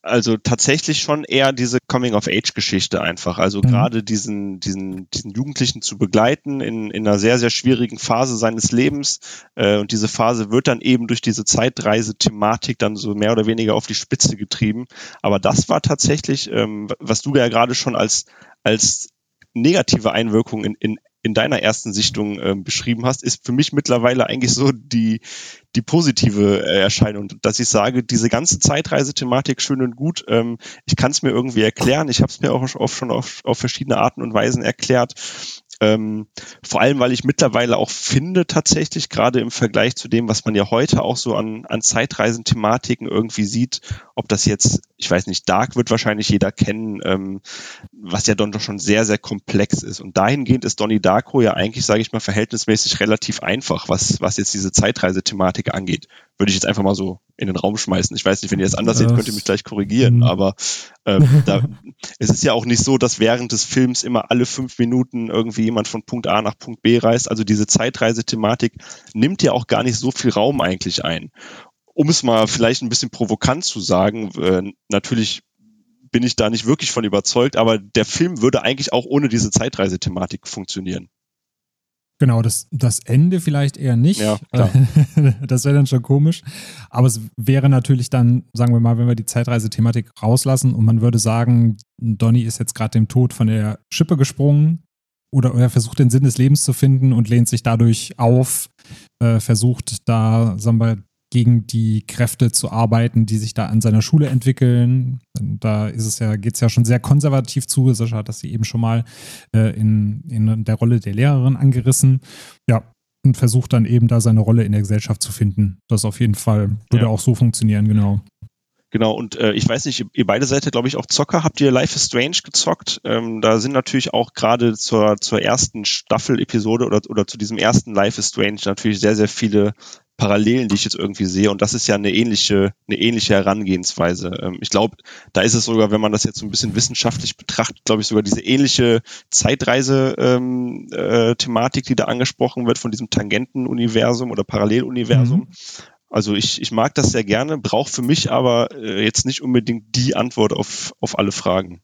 Also tatsächlich schon eher diese Coming-of-Age-Geschichte einfach. Also mhm. gerade diesen, diesen, diesen Jugendlichen zu begleiten in, in einer sehr, sehr schwierigen Phase seines Lebens. Äh, und diese Phase wird dann eben durch diese Zeitreise-Thematik dann so mehr oder weniger auf die Spitze getrieben. Aber das war tatsächlich, ähm, was du ja gerade schon als, als negative Einwirkung in, in in deiner ersten Sichtung äh, beschrieben hast, ist für mich mittlerweile eigentlich so die, die positive äh, Erscheinung, dass ich sage, diese ganze Zeitreisethematik schön und gut, ähm, ich kann es mir irgendwie erklären, ich habe es mir auch oft schon auf, auf verschiedene Arten und Weisen erklärt. Ähm, vor allem, weil ich mittlerweile auch finde, tatsächlich, gerade im Vergleich zu dem, was man ja heute auch so an, an Zeitreisenthematiken irgendwie sieht, ob das jetzt, ich weiß nicht, Dark wird wahrscheinlich jeder kennen, ähm, was ja dann doch schon sehr, sehr komplex ist. Und dahingehend ist Donnie Darko ja eigentlich, sage ich mal, verhältnismäßig relativ einfach, was, was jetzt diese Zeitreisethematik angeht. Würde ich jetzt einfach mal so in den Raum schmeißen. Ich weiß nicht, wenn ihr das anders seht, könnt ihr mich gleich korrigieren. Mhm. Aber ähm, da, es ist ja auch nicht so, dass während des Films immer alle fünf Minuten irgendwie jemand von Punkt A nach Punkt B reist. Also diese Zeitreisethematik nimmt ja auch gar nicht so viel Raum eigentlich ein. Um es mal vielleicht ein bisschen provokant zu sagen, äh, natürlich bin ich da nicht wirklich von überzeugt, aber der Film würde eigentlich auch ohne diese Zeitreisethematik funktionieren. Genau, das, das Ende vielleicht eher nicht. Ja, klar. das wäre dann schon komisch. Aber es wäre natürlich dann, sagen wir mal, wenn wir die Zeitreisethematik rauslassen und man würde sagen, Donny ist jetzt gerade dem Tod von der Schippe gesprungen oder er versucht den Sinn des Lebens zu finden und lehnt sich dadurch auf, äh, versucht da, sagen wir, gegen die Kräfte zu arbeiten, die sich da an seiner Schule entwickeln. Da ist es ja, geht es ja schon sehr konservativ zu. Sascha hat das sie eben schon mal äh, in, in der Rolle der Lehrerin angerissen. Ja, und versucht dann eben da seine Rolle in der Gesellschaft zu finden. Das auf jeden Fall würde ja. auch so funktionieren, genau. Genau, und äh, ich weiß nicht, ihr beide seid ja, glaube ich, auch Zocker. Habt ihr Life is Strange gezockt? Ähm, da sind natürlich auch gerade zur, zur ersten Staffel-Episode oder, oder zu diesem ersten Life is Strange natürlich sehr, sehr viele Parallelen, die ich jetzt irgendwie sehe. Und das ist ja eine ähnliche, eine ähnliche Herangehensweise. Ähm, ich glaube, da ist es sogar, wenn man das jetzt so ein bisschen wissenschaftlich betrachtet, glaube ich, sogar diese ähnliche Zeitreise-Thematik, ähm, äh, die da angesprochen wird von diesem Tangentenuniversum oder Paralleluniversum. Mhm. Also ich, ich mag das sehr gerne, brauche für mich aber äh, jetzt nicht unbedingt die Antwort auf, auf alle Fragen.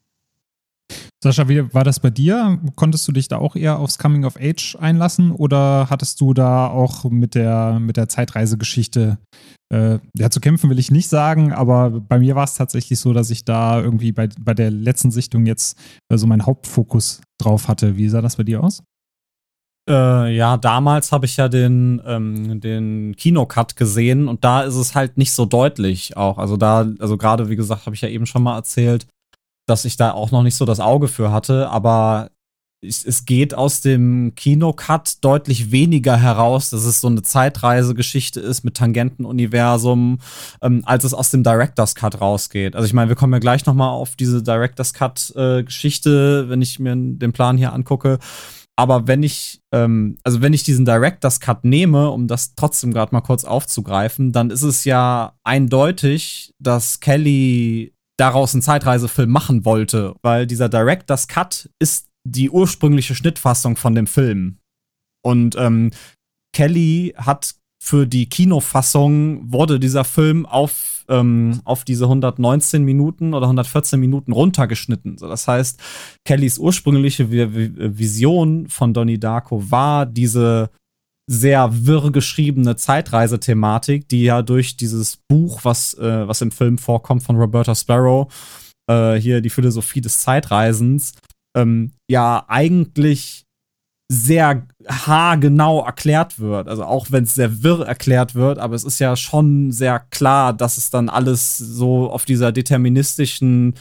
Sascha, wie war das bei dir? Konntest du dich da auch eher aufs Coming of Age einlassen oder hattest du da auch mit der, mit der Zeitreisegeschichte äh, ja, zu kämpfen will ich nicht sagen, aber bei mir war es tatsächlich so, dass ich da irgendwie bei, bei der letzten Sichtung jetzt äh, so meinen Hauptfokus drauf hatte. Wie sah das bei dir aus? Äh, ja, damals habe ich ja den, ähm, den Kinocut gesehen und da ist es halt nicht so deutlich auch. Also da, also gerade wie gesagt, habe ich ja eben schon mal erzählt, dass ich da auch noch nicht so das Auge für hatte, aber es geht aus dem Kinocut deutlich weniger heraus, dass es so eine Zeitreisegeschichte ist mit Tangentenuniversum, ähm, als es aus dem Director's Cut rausgeht. Also ich meine, wir kommen ja gleich noch mal auf diese Director's Cut äh, Geschichte, wenn ich mir den Plan hier angucke. Aber wenn ich, ähm, also wenn ich diesen Director's Cut nehme, um das trotzdem gerade mal kurz aufzugreifen, dann ist es ja eindeutig, dass Kelly daraus einen Zeitreisefilm machen wollte, weil dieser Director's Cut ist die ursprüngliche Schnittfassung von dem Film. Und ähm, Kelly hat für die Kinofassung wurde dieser Film auf, ähm, auf diese 119 Minuten oder 114 Minuten runtergeschnitten. So, das heißt, Kellys ursprüngliche Vision von Donnie Darko war diese sehr wirr geschriebene Zeitreisethematik, die ja durch dieses Buch, was, äh, was im Film vorkommt von Roberta Sparrow, äh, hier die Philosophie des Zeitreisens, ähm, ja eigentlich sehr haargenau erklärt wird. Also auch wenn es sehr wirr erklärt wird, aber es ist ja schon sehr klar, dass es dann alles so auf dieser deterministischen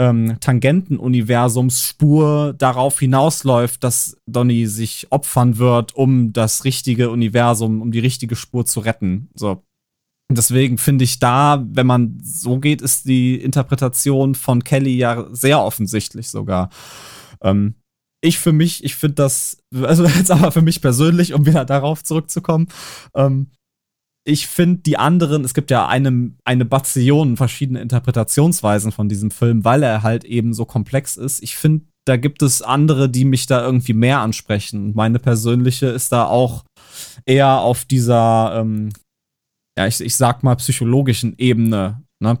ähm, Tangentenuniversumsspur darauf hinausläuft, dass Donny sich opfern wird, um das richtige Universum, um die richtige Spur zu retten. So. Deswegen finde ich da, wenn man so geht, ist die Interpretation von Kelly ja sehr offensichtlich sogar. Ähm, ich für mich, ich finde das, also jetzt aber für mich persönlich, um wieder darauf zurückzukommen, ähm, ich finde die anderen, es gibt ja eine, eine Bazillion verschiedene Interpretationsweisen von diesem Film, weil er halt eben so komplex ist. Ich finde, da gibt es andere, die mich da irgendwie mehr ansprechen. Meine persönliche ist da auch eher auf dieser, ähm, ja, ich, ich sag mal, psychologischen Ebene. Ne?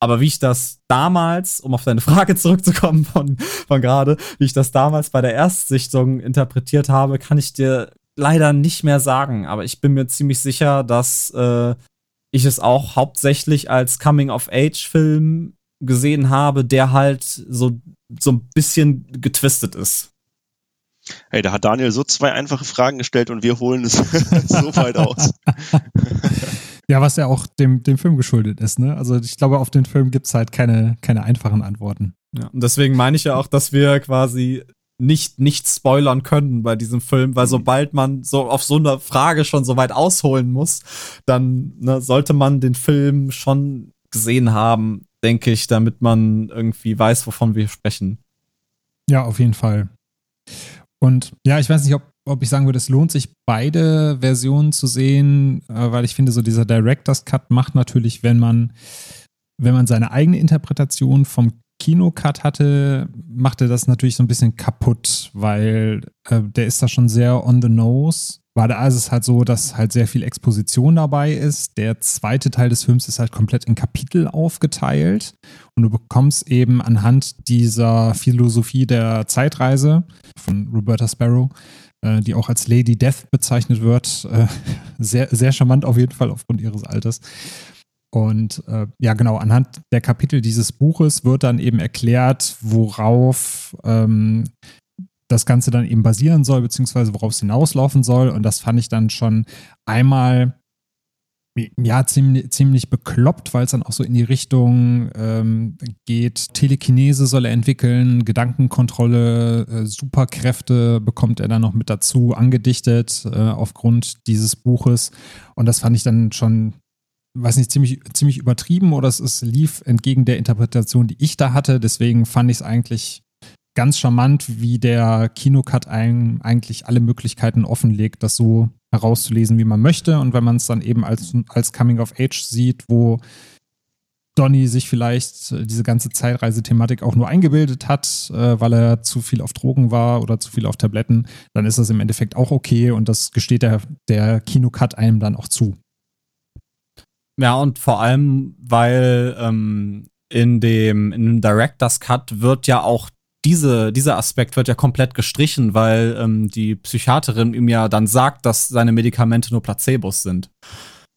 Aber wie ich das damals, um auf deine Frage zurückzukommen von, von gerade, wie ich das damals bei der Erstsichtung interpretiert habe, kann ich dir leider nicht mehr sagen. Aber ich bin mir ziemlich sicher, dass äh, ich es auch hauptsächlich als Coming-of-Age-Film gesehen habe, der halt so, so ein bisschen getwistet ist. Hey, da hat Daniel so zwei einfache Fragen gestellt und wir holen es so weit aus. Ja, was ja auch dem, dem Film geschuldet ist, ne? Also ich glaube, auf den Film gibt es halt keine, keine einfachen Antworten. Ja, und deswegen meine ich ja auch, dass wir quasi nicht, nicht spoilern können bei diesem Film, weil mhm. sobald man so auf so eine Frage schon so weit ausholen muss, dann ne, sollte man den Film schon gesehen haben, denke ich, damit man irgendwie weiß, wovon wir sprechen. Ja, auf jeden Fall. Und ja, ich weiß nicht, ob ob ich sagen würde, es lohnt sich, beide Versionen zu sehen, äh, weil ich finde, so dieser Director's Cut macht natürlich, wenn man, wenn man seine eigene Interpretation vom Kinocut hatte, machte das natürlich so ein bisschen kaputt, weil äh, der ist da schon sehr on the nose. War da ist es halt so, dass halt sehr viel Exposition dabei ist. Der zweite Teil des Films ist halt komplett in Kapitel aufgeteilt und du bekommst eben anhand dieser Philosophie der Zeitreise von Roberta Sparrow äh, die auch als Lady Death bezeichnet wird. Äh, sehr, sehr charmant auf jeden Fall aufgrund ihres Alters. Und äh, ja, genau, anhand der Kapitel dieses Buches wird dann eben erklärt, worauf ähm, das Ganze dann eben basieren soll, beziehungsweise worauf es hinauslaufen soll. Und das fand ich dann schon einmal ja, ziemlich, ziemlich bekloppt, weil es dann auch so in die Richtung ähm, geht. Telekinese soll er entwickeln, Gedankenkontrolle, äh, Superkräfte bekommt er dann noch mit dazu, angedichtet äh, aufgrund dieses Buches. Und das fand ich dann schon, weiß nicht, ziemlich, ziemlich übertrieben oder es ist, lief entgegen der Interpretation, die ich da hatte. Deswegen fand ich es eigentlich ganz charmant, wie der Kinocut einem eigentlich alle Möglichkeiten offenlegt, das so herauszulesen, wie man möchte. Und wenn man es dann eben als, als Coming of Age sieht, wo Donny sich vielleicht äh, diese ganze Zeitreisethematik auch nur eingebildet hat, äh, weil er zu viel auf Drogen war oder zu viel auf Tabletten, dann ist das im Endeffekt auch okay und das gesteht der, der Kinocut einem dann auch zu. Ja, und vor allem, weil ähm, in, dem, in dem Director's Cut wird ja auch diese, dieser Aspekt wird ja komplett gestrichen, weil ähm, die Psychiaterin ihm ja dann sagt, dass seine Medikamente nur Placebos sind.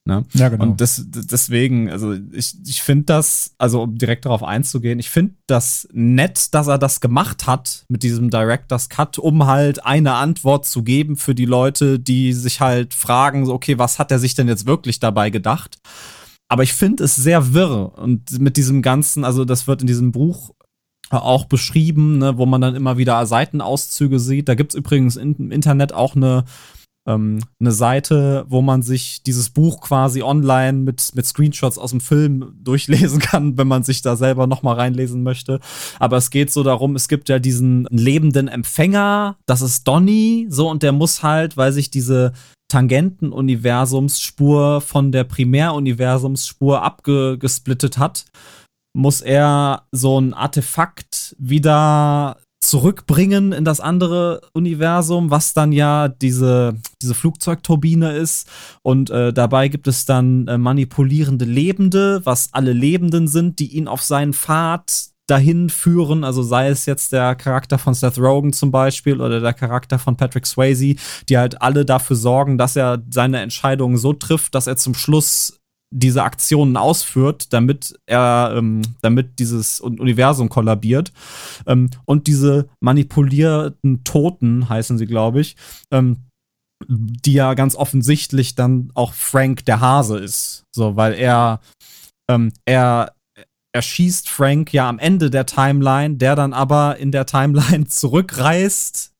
Ne? Ja, genau. Und das, deswegen, also ich, ich finde das, also um direkt darauf einzugehen, ich finde das nett, dass er das gemacht hat mit diesem Director's Cut, um halt eine Antwort zu geben für die Leute, die sich halt fragen, so, okay, was hat er sich denn jetzt wirklich dabei gedacht? Aber ich finde es sehr wirr und mit diesem ganzen, also das wird in diesem Buch auch beschrieben, ne, wo man dann immer wieder Seitenauszüge sieht. Da gibt's übrigens im Internet auch eine ähm, eine Seite, wo man sich dieses Buch quasi online mit, mit Screenshots aus dem Film durchlesen kann, wenn man sich da selber nochmal reinlesen möchte. Aber es geht so darum, es gibt ja diesen lebenden Empfänger, das ist Donny, so, und der muss halt, weil sich diese Tangenten-Universumsspur von der Primäruniversumsspur abgesplittet hat, muss er so ein Artefakt wieder zurückbringen in das andere Universum, was dann ja diese, diese Flugzeugturbine ist. Und äh, dabei gibt es dann äh, manipulierende Lebende, was alle Lebenden sind, die ihn auf seinen Pfad dahin führen, also sei es jetzt der Charakter von Seth Rogen zum Beispiel oder der Charakter von Patrick Swayze, die halt alle dafür sorgen, dass er seine Entscheidungen so trifft, dass er zum Schluss diese Aktionen ausführt, damit er, ähm, damit dieses Universum kollabiert. Ähm, und diese manipulierten Toten heißen sie, glaube ich, ähm, die ja ganz offensichtlich dann auch Frank der Hase ist. So, weil er, ähm, er, er schießt Frank ja am Ende der Timeline, der dann aber in der Timeline zurückreist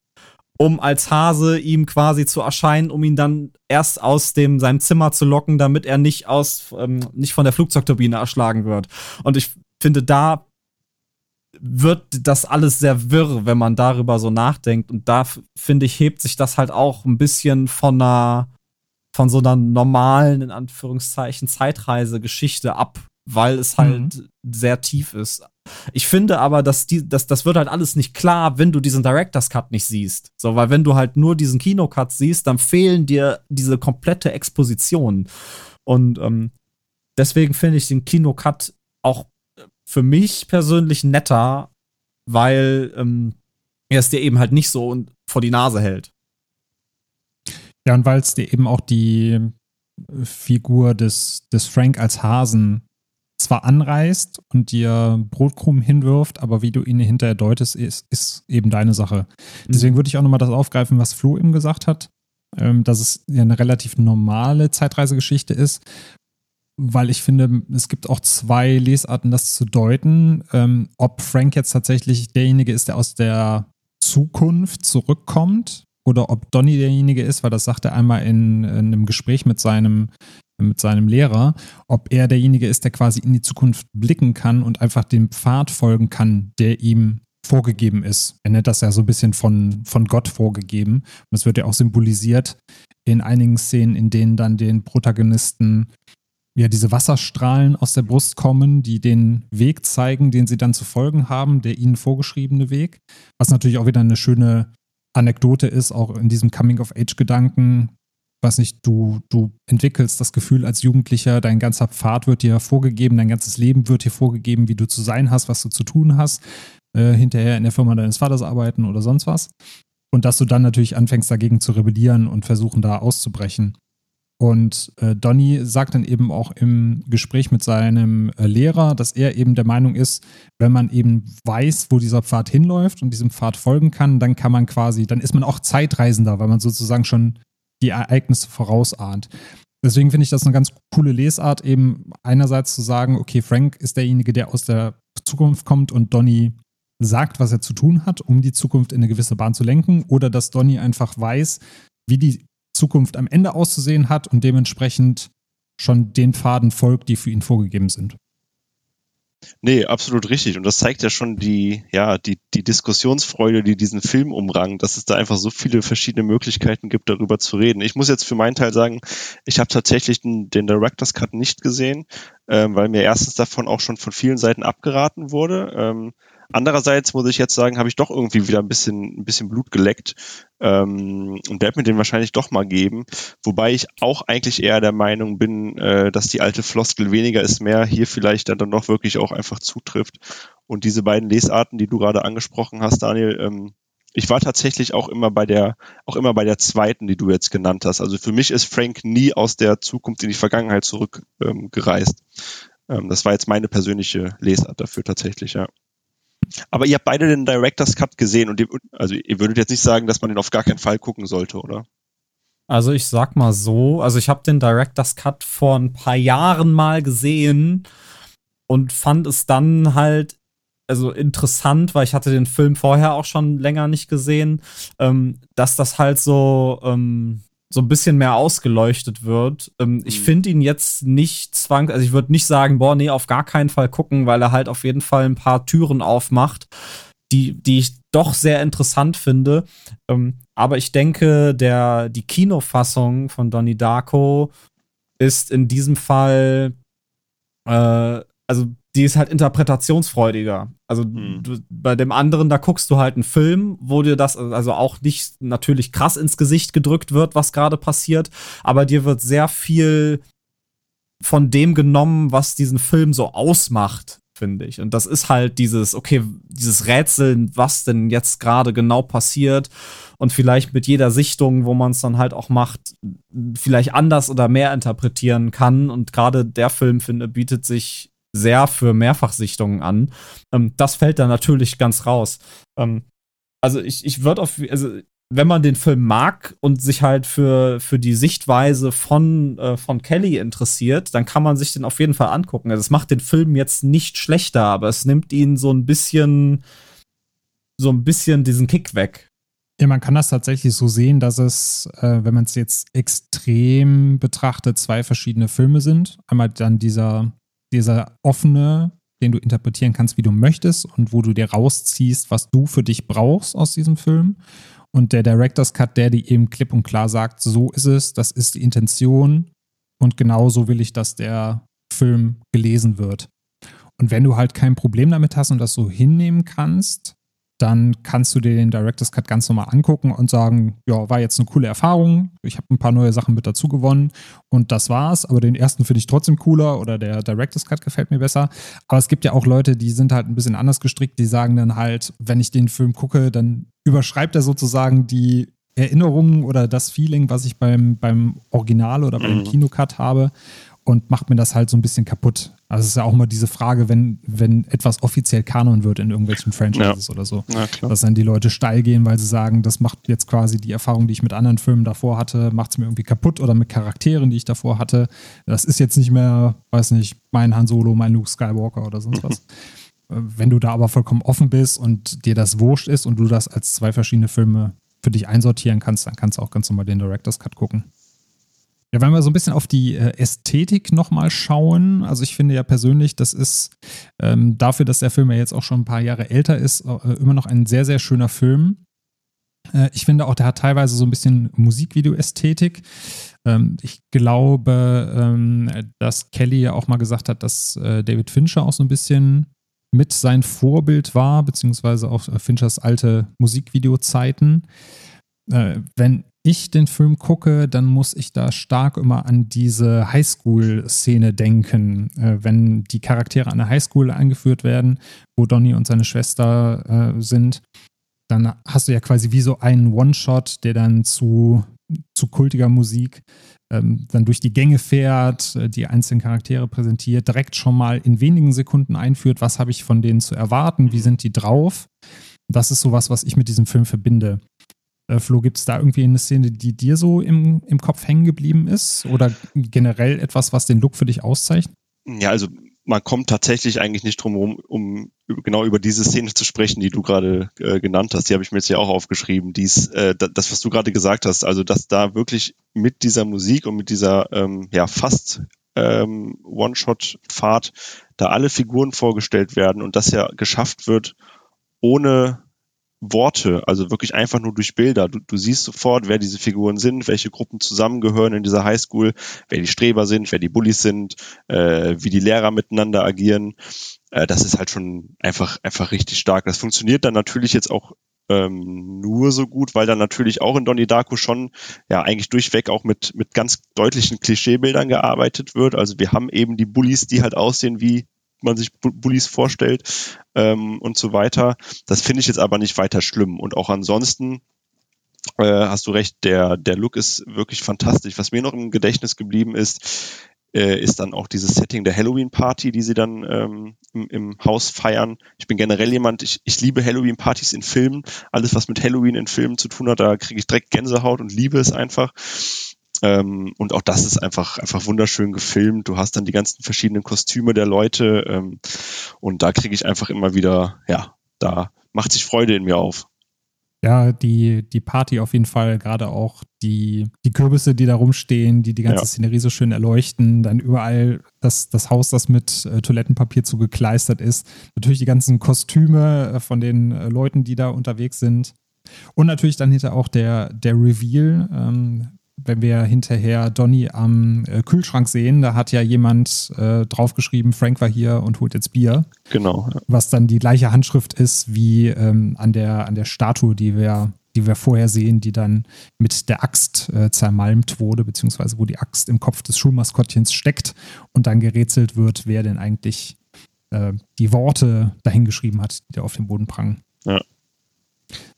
um als Hase ihm quasi zu erscheinen, um ihn dann erst aus dem seinem Zimmer zu locken, damit er nicht aus ähm, nicht von der Flugzeugturbine erschlagen wird. Und ich finde, da wird das alles sehr wirr, wenn man darüber so nachdenkt. Und da finde ich hebt sich das halt auch ein bisschen von einer von so einer normalen in Anführungszeichen Zeitreisegeschichte ab, weil es halt mhm. sehr tief ist. Ich finde aber, dass die, dass, das wird halt alles nicht klar, wenn du diesen Director's Cut nicht siehst. So, weil wenn du halt nur diesen Kinocut siehst, dann fehlen dir diese komplette Exposition. Und ähm, deswegen finde ich den Kinocut auch für mich persönlich netter, weil ähm, er es dir eben halt nicht so vor die Nase hält. Ja, und weil es dir eben auch die Figur des, des Frank als Hasen zwar anreißt und dir Brotkrumen hinwirft, aber wie du ihn hinterher deutest, ist, ist eben deine Sache. Mhm. Deswegen würde ich auch nochmal das aufgreifen, was Flo eben gesagt hat, ähm, dass es ja eine relativ normale Zeitreisegeschichte ist, weil ich finde, es gibt auch zwei Lesarten, das zu deuten, ähm, ob Frank jetzt tatsächlich derjenige ist, der aus der Zukunft zurückkommt oder ob Donny derjenige ist, weil das sagt er einmal in, in einem Gespräch mit seinem mit seinem Lehrer, ob er derjenige ist, der quasi in die Zukunft blicken kann und einfach dem Pfad folgen kann, der ihm vorgegeben ist. Er nennt das ja so ein bisschen von, von Gott vorgegeben. Und das wird ja auch symbolisiert in einigen Szenen, in denen dann den Protagonisten ja diese Wasserstrahlen aus der Brust kommen, die den Weg zeigen, den sie dann zu folgen haben, der ihnen vorgeschriebene Weg. Was natürlich auch wieder eine schöne Anekdote ist, auch in diesem Coming-of-Age-Gedanken, weiß nicht, du, du entwickelst das Gefühl als Jugendlicher, dein ganzer Pfad wird dir vorgegeben, dein ganzes Leben wird dir vorgegeben, wie du zu sein hast, was du zu tun hast, äh, hinterher in der Firma deines Vaters arbeiten oder sonst was. Und dass du dann natürlich anfängst, dagegen zu rebellieren und versuchen, da auszubrechen. Und äh, Donny sagt dann eben auch im Gespräch mit seinem äh, Lehrer, dass er eben der Meinung ist, wenn man eben weiß, wo dieser Pfad hinläuft und diesem Pfad folgen kann, dann kann man quasi, dann ist man auch Zeitreisender, weil man sozusagen schon die Ereignisse vorausahnt. Deswegen finde ich das eine ganz coole Lesart, eben einerseits zu sagen, okay, Frank ist derjenige, der aus der Zukunft kommt und Donny sagt, was er zu tun hat, um die Zukunft in eine gewisse Bahn zu lenken, oder dass Donny einfach weiß, wie die Zukunft am Ende auszusehen hat und dementsprechend schon den Pfaden folgt, die für ihn vorgegeben sind. Nee, absolut richtig. Und das zeigt ja schon die, ja, die, die Diskussionsfreude, die diesen Film umrangt, dass es da einfach so viele verschiedene Möglichkeiten gibt, darüber zu reden. Ich muss jetzt für meinen Teil sagen, ich habe tatsächlich den, den Director's Cut nicht gesehen, ähm, weil mir erstens davon auch schon von vielen Seiten abgeraten wurde. Ähm, Andererseits muss ich jetzt sagen, habe ich doch irgendwie wieder ein bisschen, ein bisschen Blut geleckt ähm, und werde mir den wahrscheinlich doch mal geben. Wobei ich auch eigentlich eher der Meinung bin, äh, dass die alte Floskel weniger ist mehr hier vielleicht dann doch wirklich auch einfach zutrifft. Und diese beiden Lesarten, die du gerade angesprochen hast, Daniel, ähm, ich war tatsächlich auch immer bei der, auch immer bei der zweiten, die du jetzt genannt hast. Also für mich ist Frank nie aus der Zukunft in die Vergangenheit zurückgereist. Ähm, das war jetzt meine persönliche Lesart dafür tatsächlich, ja. Aber ihr habt beide den Director's Cut gesehen und ihr, also ihr würdet jetzt nicht sagen, dass man den auf gar keinen Fall gucken sollte, oder? Also ich sag mal so, also ich habe den Director's Cut vor ein paar Jahren mal gesehen und fand es dann halt also interessant, weil ich hatte den Film vorher auch schon länger nicht gesehen, ähm, dass das halt so ähm, so ein bisschen mehr ausgeleuchtet wird. Ähm, ich mhm. finde ihn jetzt nicht zwang, also ich würde nicht sagen, boah, nee, auf gar keinen Fall gucken, weil er halt auf jeden Fall ein paar Türen aufmacht, die, die ich doch sehr interessant finde. Ähm, aber ich denke, der, die Kinofassung von Donnie Darko ist in diesem Fall, äh, also die ist halt interpretationsfreudiger. Also mhm. du, bei dem anderen, da guckst du halt einen Film, wo dir das also auch nicht natürlich krass ins Gesicht gedrückt wird, was gerade passiert, aber dir wird sehr viel von dem genommen, was diesen Film so ausmacht, finde ich. Und das ist halt dieses, okay, dieses Rätseln, was denn jetzt gerade genau passiert und vielleicht mit jeder Sichtung, wo man es dann halt auch macht, vielleicht anders oder mehr interpretieren kann. Und gerade der Film, finde, bietet sich sehr für Mehrfachsichtungen an. Ähm, das fällt da natürlich ganz raus. Ähm, also ich, ich würde auf, also wenn man den Film mag und sich halt für, für die Sichtweise von, äh, von Kelly interessiert, dann kann man sich den auf jeden Fall angucken. Also es macht den Film jetzt nicht schlechter, aber es nimmt ihn so ein bisschen, so ein bisschen diesen Kick weg. Ja, man kann das tatsächlich so sehen, dass es, äh, wenn man es jetzt extrem betrachtet, zwei verschiedene Filme sind. Einmal dann dieser dieser offene, den du interpretieren kannst, wie du möchtest und wo du dir rausziehst, was du für dich brauchst aus diesem Film. Und der Director's Cut, der dir eben klipp und klar sagt, so ist es, das ist die Intention und genauso will ich, dass der Film gelesen wird. Und wenn du halt kein Problem damit hast und das so hinnehmen kannst, dann kannst du dir den Director's Cut ganz normal angucken und sagen, ja, war jetzt eine coole Erfahrung, ich habe ein paar neue Sachen mit dazu gewonnen und das war's, aber den ersten finde ich trotzdem cooler oder der Director's Cut gefällt mir besser. Aber es gibt ja auch Leute, die sind halt ein bisschen anders gestrickt, die sagen dann halt, wenn ich den Film gucke, dann überschreibt er sozusagen die Erinnerungen oder das Feeling, was ich beim, beim Original oder beim mhm. Kinocut habe und macht mir das halt so ein bisschen kaputt. Also es ist ja auch immer diese Frage, wenn, wenn etwas offiziell Kanon wird in irgendwelchen Franchises ja. oder so. Ja, dass dann die Leute steil gehen, weil sie sagen, das macht jetzt quasi die Erfahrung, die ich mit anderen Filmen davor hatte, macht es mir irgendwie kaputt oder mit Charakteren, die ich davor hatte. Das ist jetzt nicht mehr, weiß nicht, mein Han Solo, mein Luke Skywalker oder sonst was. wenn du da aber vollkommen offen bist und dir das wurscht ist und du das als zwei verschiedene Filme für dich einsortieren kannst, dann kannst du auch ganz normal den Director's Cut gucken. Ja, wenn wir so ein bisschen auf die äh, Ästhetik nochmal schauen, also ich finde ja persönlich, das ist ähm, dafür, dass der Film ja jetzt auch schon ein paar Jahre älter ist, äh, immer noch ein sehr, sehr schöner Film. Äh, ich finde auch, der hat teilweise so ein bisschen Musikvideo-Ästhetik. Ähm, ich glaube, ähm, dass Kelly ja auch mal gesagt hat, dass äh, David Fincher auch so ein bisschen mit sein Vorbild war, beziehungsweise auch äh, Finchers alte Musikvideo-Zeiten. Äh, wenn ich den Film gucke, dann muss ich da stark immer an diese Highschool-Szene denken, äh, wenn die Charaktere an der Highschool eingeführt werden, wo Donny und seine Schwester äh, sind. Dann hast du ja quasi wie so einen One-Shot, der dann zu, zu kultiger Musik ähm, dann durch die Gänge fährt, äh, die einzelnen Charaktere präsentiert, direkt schon mal in wenigen Sekunden einführt, was habe ich von denen zu erwarten, wie sind die drauf. Das ist sowas, was ich mit diesem Film verbinde. Äh, Flo, gibt es da irgendwie eine Szene, die dir so im, im Kopf hängen geblieben ist? Oder generell etwas, was den Look für dich auszeichnet? Ja, also man kommt tatsächlich eigentlich nicht drum herum, um genau über diese Szene zu sprechen, die du gerade äh, genannt hast. Die habe ich mir jetzt ja auch aufgeschrieben. Dies, äh, das, was du gerade gesagt hast, also dass da wirklich mit dieser Musik und mit dieser ähm, ja fast ähm, One-Shot-Fahrt da alle Figuren vorgestellt werden und das ja geschafft wird, ohne Worte, also wirklich einfach nur durch Bilder. Du, du siehst sofort, wer diese Figuren sind, welche Gruppen zusammengehören in dieser Highschool, wer die Streber sind, wer die Bullies sind, äh, wie die Lehrer miteinander agieren. Äh, das ist halt schon einfach, einfach richtig stark. Das funktioniert dann natürlich jetzt auch ähm, nur so gut, weil dann natürlich auch in Donnie Darko schon ja eigentlich durchweg auch mit, mit ganz deutlichen Klischeebildern gearbeitet wird. Also wir haben eben die Bullies, die halt aussehen wie man sich Bullies vorstellt ähm, und so weiter. Das finde ich jetzt aber nicht weiter schlimm. Und auch ansonsten äh, hast du recht, der, der Look ist wirklich fantastisch. Was mir noch im Gedächtnis geblieben ist, äh, ist dann auch dieses Setting der Halloween-Party, die sie dann ähm, im, im Haus feiern. Ich bin generell jemand, ich, ich liebe Halloween-Partys in Filmen. Alles, was mit Halloween in Filmen zu tun hat, da kriege ich direkt Gänsehaut und liebe es einfach. Ähm, und auch das ist einfach, einfach wunderschön gefilmt. Du hast dann die ganzen verschiedenen Kostüme der Leute ähm, und da kriege ich einfach immer wieder, ja, da macht sich Freude in mir auf. Ja, die, die Party auf jeden Fall, gerade auch die, die Kürbisse, die da rumstehen, die die ganze ja. Szenerie so schön erleuchten, dann überall das, das Haus, das mit äh, Toilettenpapier zugekleistert ist, natürlich die ganzen Kostüme äh, von den äh, Leuten, die da unterwegs sind und natürlich dann hinter auch der, der Reveal, ähm, wenn wir hinterher Donny am äh, Kühlschrank sehen, da hat ja jemand äh, draufgeschrieben, Frank war hier und holt jetzt Bier. Genau. Ja. Was dann die gleiche Handschrift ist wie ähm, an, der, an der Statue, die wir, die wir vorher sehen, die dann mit der Axt äh, zermalmt wurde, beziehungsweise wo die Axt im Kopf des Schulmaskottchens steckt und dann gerätselt wird, wer denn eigentlich äh, die Worte dahingeschrieben hat, die da auf dem Boden prangen. Ja.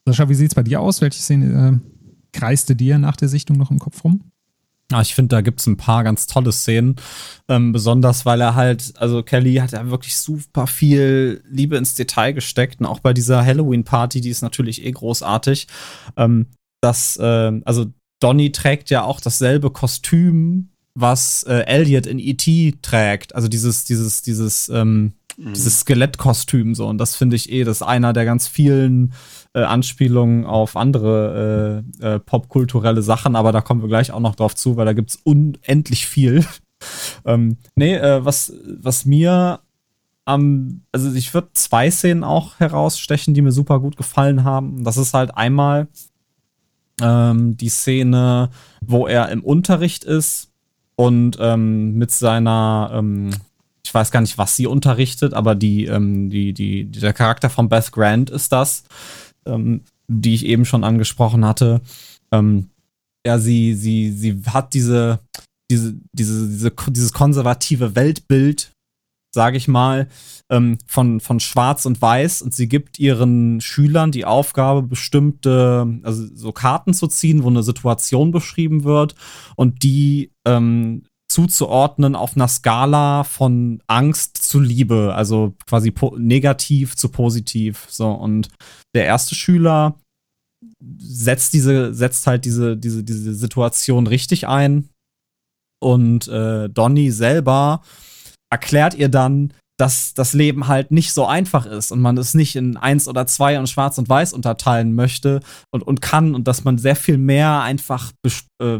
Sascha, wie sieht es bei dir aus? Welche Szene äh, kreiste dir nach der Sichtung noch im Kopf rum? Ja, ich finde, da gibt es ein paar ganz tolle Szenen. Ähm, besonders, weil er halt, also Kelly hat ja wirklich super viel Liebe ins Detail gesteckt. Und auch bei dieser Halloween-Party, die ist natürlich eh großartig. Ähm, das, äh, also Donny trägt ja auch dasselbe Kostüm, was äh, Elliot in E.T. trägt. Also dieses, dieses, dieses, ähm, mhm. dieses Skelettkostüm so. Und das finde ich eh, das ist einer der ganz vielen äh, Anspielungen auf andere äh, äh, popkulturelle Sachen, aber da kommen wir gleich auch noch drauf zu, weil da gibt es unendlich viel. ähm, nee, äh, was, was mir am, also ich würde zwei Szenen auch herausstechen, die mir super gut gefallen haben. Das ist halt einmal ähm, die Szene, wo er im Unterricht ist und ähm, mit seiner ähm, ich weiß gar nicht, was sie unterrichtet, aber die, ähm, die, die, der Charakter von Beth Grant ist das ähm, die ich eben schon angesprochen hatte. Ähm, ja, sie, sie, sie hat diese, diese, diese, diese, dieses konservative Weltbild, sage ich mal, ähm, von, von Schwarz und Weiß und sie gibt ihren Schülern die Aufgabe, bestimmte, also so Karten zu ziehen, wo eine Situation beschrieben wird und die ähm, zuzuordnen auf einer Skala von Angst zu Liebe, also quasi negativ zu positiv. So, und der erste Schüler setzt diese, setzt halt diese, diese, diese Situation richtig ein. Und äh, Donny selber erklärt ihr dann, dass das Leben halt nicht so einfach ist und man es nicht in eins oder zwei und schwarz und weiß unterteilen möchte und, und kann und dass man sehr viel mehr einfach äh,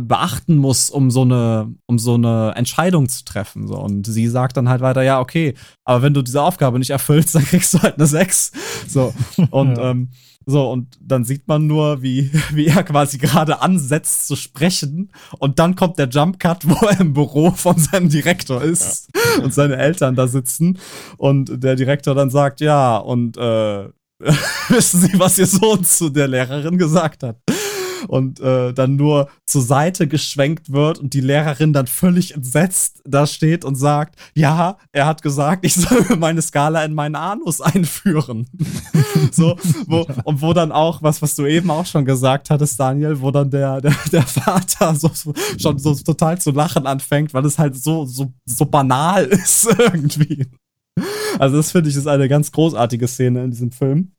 beachten muss, um so eine, um so eine Entscheidung zu treffen. So. Und sie sagt dann halt weiter, ja, okay, aber wenn du diese Aufgabe nicht erfüllst, dann kriegst du halt eine 6. So. Und ja. ähm, so, und dann sieht man nur, wie, wie er quasi gerade ansetzt zu sprechen. Und dann kommt der Jump Cut, wo er im Büro von seinem Direktor ist ja. und seine Eltern da sitzen. Und der Direktor dann sagt, ja, und äh, wissen Sie, was Ihr Sohn zu der Lehrerin gesagt hat? Und äh, dann nur zur Seite geschwenkt wird und die Lehrerin dann völlig entsetzt da steht und sagt, ja, er hat gesagt, ich soll meine Skala in meinen Anus einführen. so, wo, und wo dann auch, was, was du eben auch schon gesagt hattest, Daniel, wo dann der, der, der Vater so, so, schon so total zu lachen anfängt, weil es halt so, so, so banal ist irgendwie. Also das finde ich ist eine ganz großartige Szene in diesem Film.